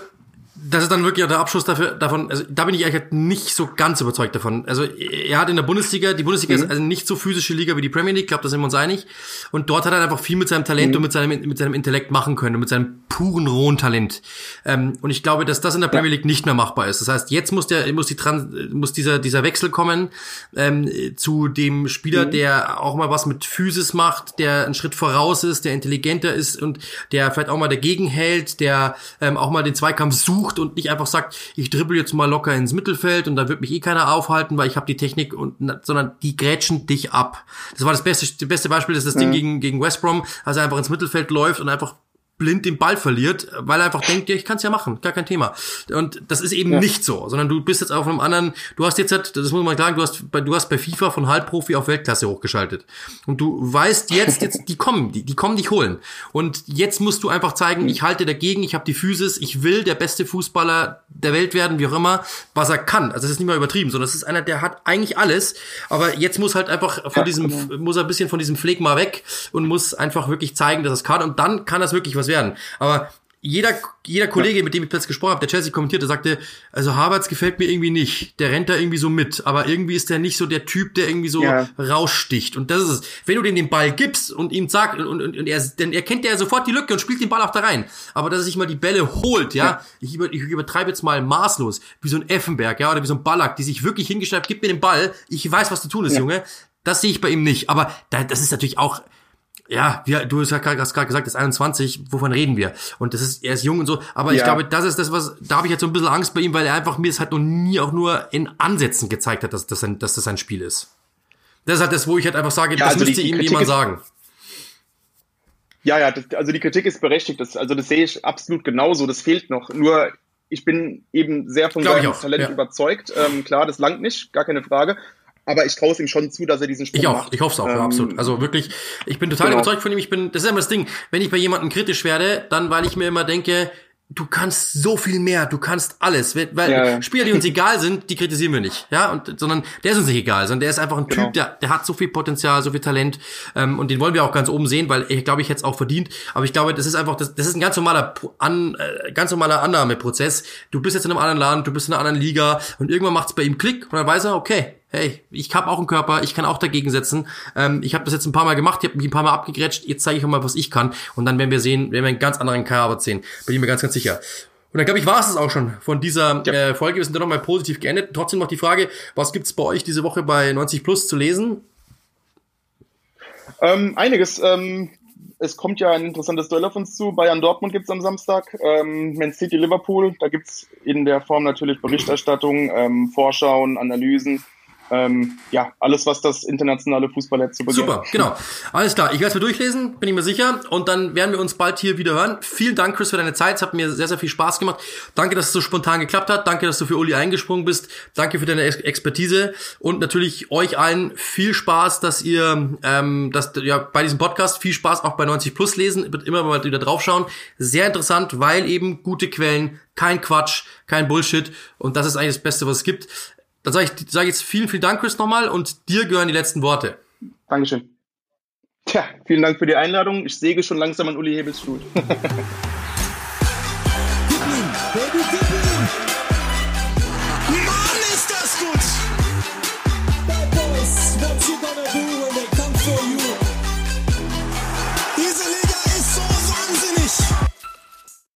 das ist dann wirklich auch der Abschluss dafür, davon, also da bin ich eigentlich nicht so ganz überzeugt davon. Also er hat in der Bundesliga, die Bundesliga mhm. ist also nicht so physische Liga wie die Premier League, glaube da sind wir uns einig. Und dort hat er einfach viel mit seinem Talent mhm. und mit seinem, mit seinem Intellekt machen können und mit seinem puren, rohen Talent. Ähm, und ich glaube, dass das in der Premier League nicht mehr machbar ist. Das heißt, jetzt muss der, muss die Trans, muss dieser, dieser Wechsel kommen ähm, zu dem Spieler, mhm. der auch mal was mit Physis macht, der einen Schritt voraus ist, der intelligenter ist und der vielleicht auch mal dagegen hält, der ähm, auch mal den Zweikampf sucht sucht und nicht einfach sagt, ich dribbel jetzt mal locker ins Mittelfeld und da wird mich eh keiner aufhalten, weil ich habe die Technik und sondern die grätschen dich ab. Das war das beste das beste Beispiel ist das mhm. Ding gegen gegen West Brom, als er einfach ins Mittelfeld läuft und einfach blind den Ball verliert, weil er einfach denkt, ja, ich kann es ja machen, gar kein Thema. Und das ist eben ja. nicht so, sondern du bist jetzt auf einem anderen, du hast jetzt, halt, das muss man sagen, du hast, bei, du hast bei FIFA von Halbprofi auf Weltklasse hochgeschaltet. Und du weißt jetzt, jetzt die kommen, die, die kommen dich holen. Und jetzt musst du einfach zeigen, ich halte dagegen, ich habe die Physis, ich will der beste Fußballer der Welt werden, wie auch immer, was er kann. Also das ist nicht mal übertrieben, sondern es ist einer, der hat eigentlich alles, aber jetzt muss halt einfach von diesem, genau. muss er ein bisschen von diesem Phlegma weg und muss einfach wirklich zeigen, dass es kann. Und dann kann das wirklich was werden. Aber jeder, jeder Kollege, mit dem ich plötzlich gesprochen habe, der Chelsea kommentierte, sagte, also Havertz gefällt mir irgendwie nicht. Der rennt da irgendwie so mit, aber irgendwie ist der nicht so der Typ, der irgendwie so ja. raussticht. Und das ist es. Wenn du dem den Ball gibst und ihm sagst, und, und, und er, dann erkennt er sofort die Lücke und spielt den Ball auch da rein. Aber dass er sich mal die Bälle holt, ja, ja. Ich, über, ich übertreibe jetzt mal maßlos, wie so ein Effenberg, ja, oder wie so ein Ballack, die sich wirklich hingeschreibt, gib mir den Ball, ich weiß, was zu tun ist, ja. Junge. Das sehe ich bei ihm nicht. Aber da, das ist natürlich auch, ja, ja, du hast gerade gesagt, er ist 21, wovon reden wir? Und das ist, er ist jung und so, aber ja. ich glaube, das ist das, was, da habe ich jetzt so ein bisschen Angst bei ihm, weil er einfach mir es halt noch nie auch nur in Ansätzen gezeigt hat, dass das ein, dass das ein Spiel ist. Das ist halt das, wo ich halt einfach sage, ja, das also müsste ihm jemand sagen. Ja, ja, das, also die Kritik ist berechtigt, das, also das sehe ich absolut genauso, das fehlt noch. Nur ich bin eben sehr von seinem Talent ja. überzeugt. Ähm, klar, das langt nicht, gar keine Frage aber ich traue es ihm schon zu, dass er diesen Sprung ich auch, macht. Ich hoffe es auch, ähm, absolut. Also wirklich, ich bin total genau. überzeugt von ihm. Ich bin, das ist immer das Ding. Wenn ich bei jemandem kritisch werde, dann weil ich mir immer denke, du kannst so viel mehr, du kannst alles, weil ja. Spieler, die uns egal sind, die kritisieren wir nicht, ja, und sondern der ist uns nicht egal, sondern der ist einfach ein genau. Typ, der, der hat so viel Potenzial, so viel Talent ähm, und den wollen wir auch ganz oben sehen, weil ich glaube, ich hätte es auch verdient, aber ich glaube, das ist einfach, das, das ist ein ganz normaler, an, äh, ganz normaler Annahmeprozess. Du bist jetzt in einem anderen Land, du bist in einer anderen Liga und irgendwann macht es bei ihm Klick und dann weiß er, okay, hey, ich habe auch einen Körper, ich kann auch dagegen setzen. Ähm, ich habe das jetzt ein paar Mal gemacht, ich habe mich ein paar Mal abgegrätscht, jetzt zeige ich euch mal, was ich kann. Und dann werden wir sehen, werden wir einen ganz anderen Kader sehen. Bin ich mir ganz, ganz sicher. Und dann glaube ich, war es das auch schon von dieser ja. äh, Folge. Wir sind dann nochmal positiv geendet. Trotzdem noch die Frage, was gibt's bei euch diese Woche bei 90 Plus zu lesen? Ähm, einiges. Ähm, es kommt ja ein interessantes Duell auf uns zu. Bayern Dortmund gibt's am Samstag. Ähm, Man City Liverpool. Da gibt's in der Form natürlich Berichterstattung, ähm, Vorschauen, Analysen ähm, ja, alles, was das internationale Fußball jetzt zu begehrt. Super, genau. Alles klar. Ich werde es mir durchlesen, bin ich mir sicher. Und dann werden wir uns bald hier wieder hören. Vielen Dank, Chris, für deine Zeit. Es hat mir sehr, sehr viel Spaß gemacht. Danke, dass es so spontan geklappt hat. Danke, dass du für Uli eingesprungen bist. Danke für deine Expertise. Und natürlich euch allen viel Spaß, dass ihr ähm, dass, ja, bei diesem Podcast viel Spaß auch bei 90 Plus lesen. Wird immer mal wieder draufschauen. Sehr interessant, weil eben gute Quellen, kein Quatsch, kein Bullshit. Und das ist eigentlich das Beste, was es gibt. Dann sage ich, sag jetzt vielen, vielen Dank, Chris, nochmal und dir gehören die letzten Worte. Dankeschön. Tja, vielen Dank für die Einladung. Ich säge schon langsam an Uli Hebels Stuhl. [LAUGHS]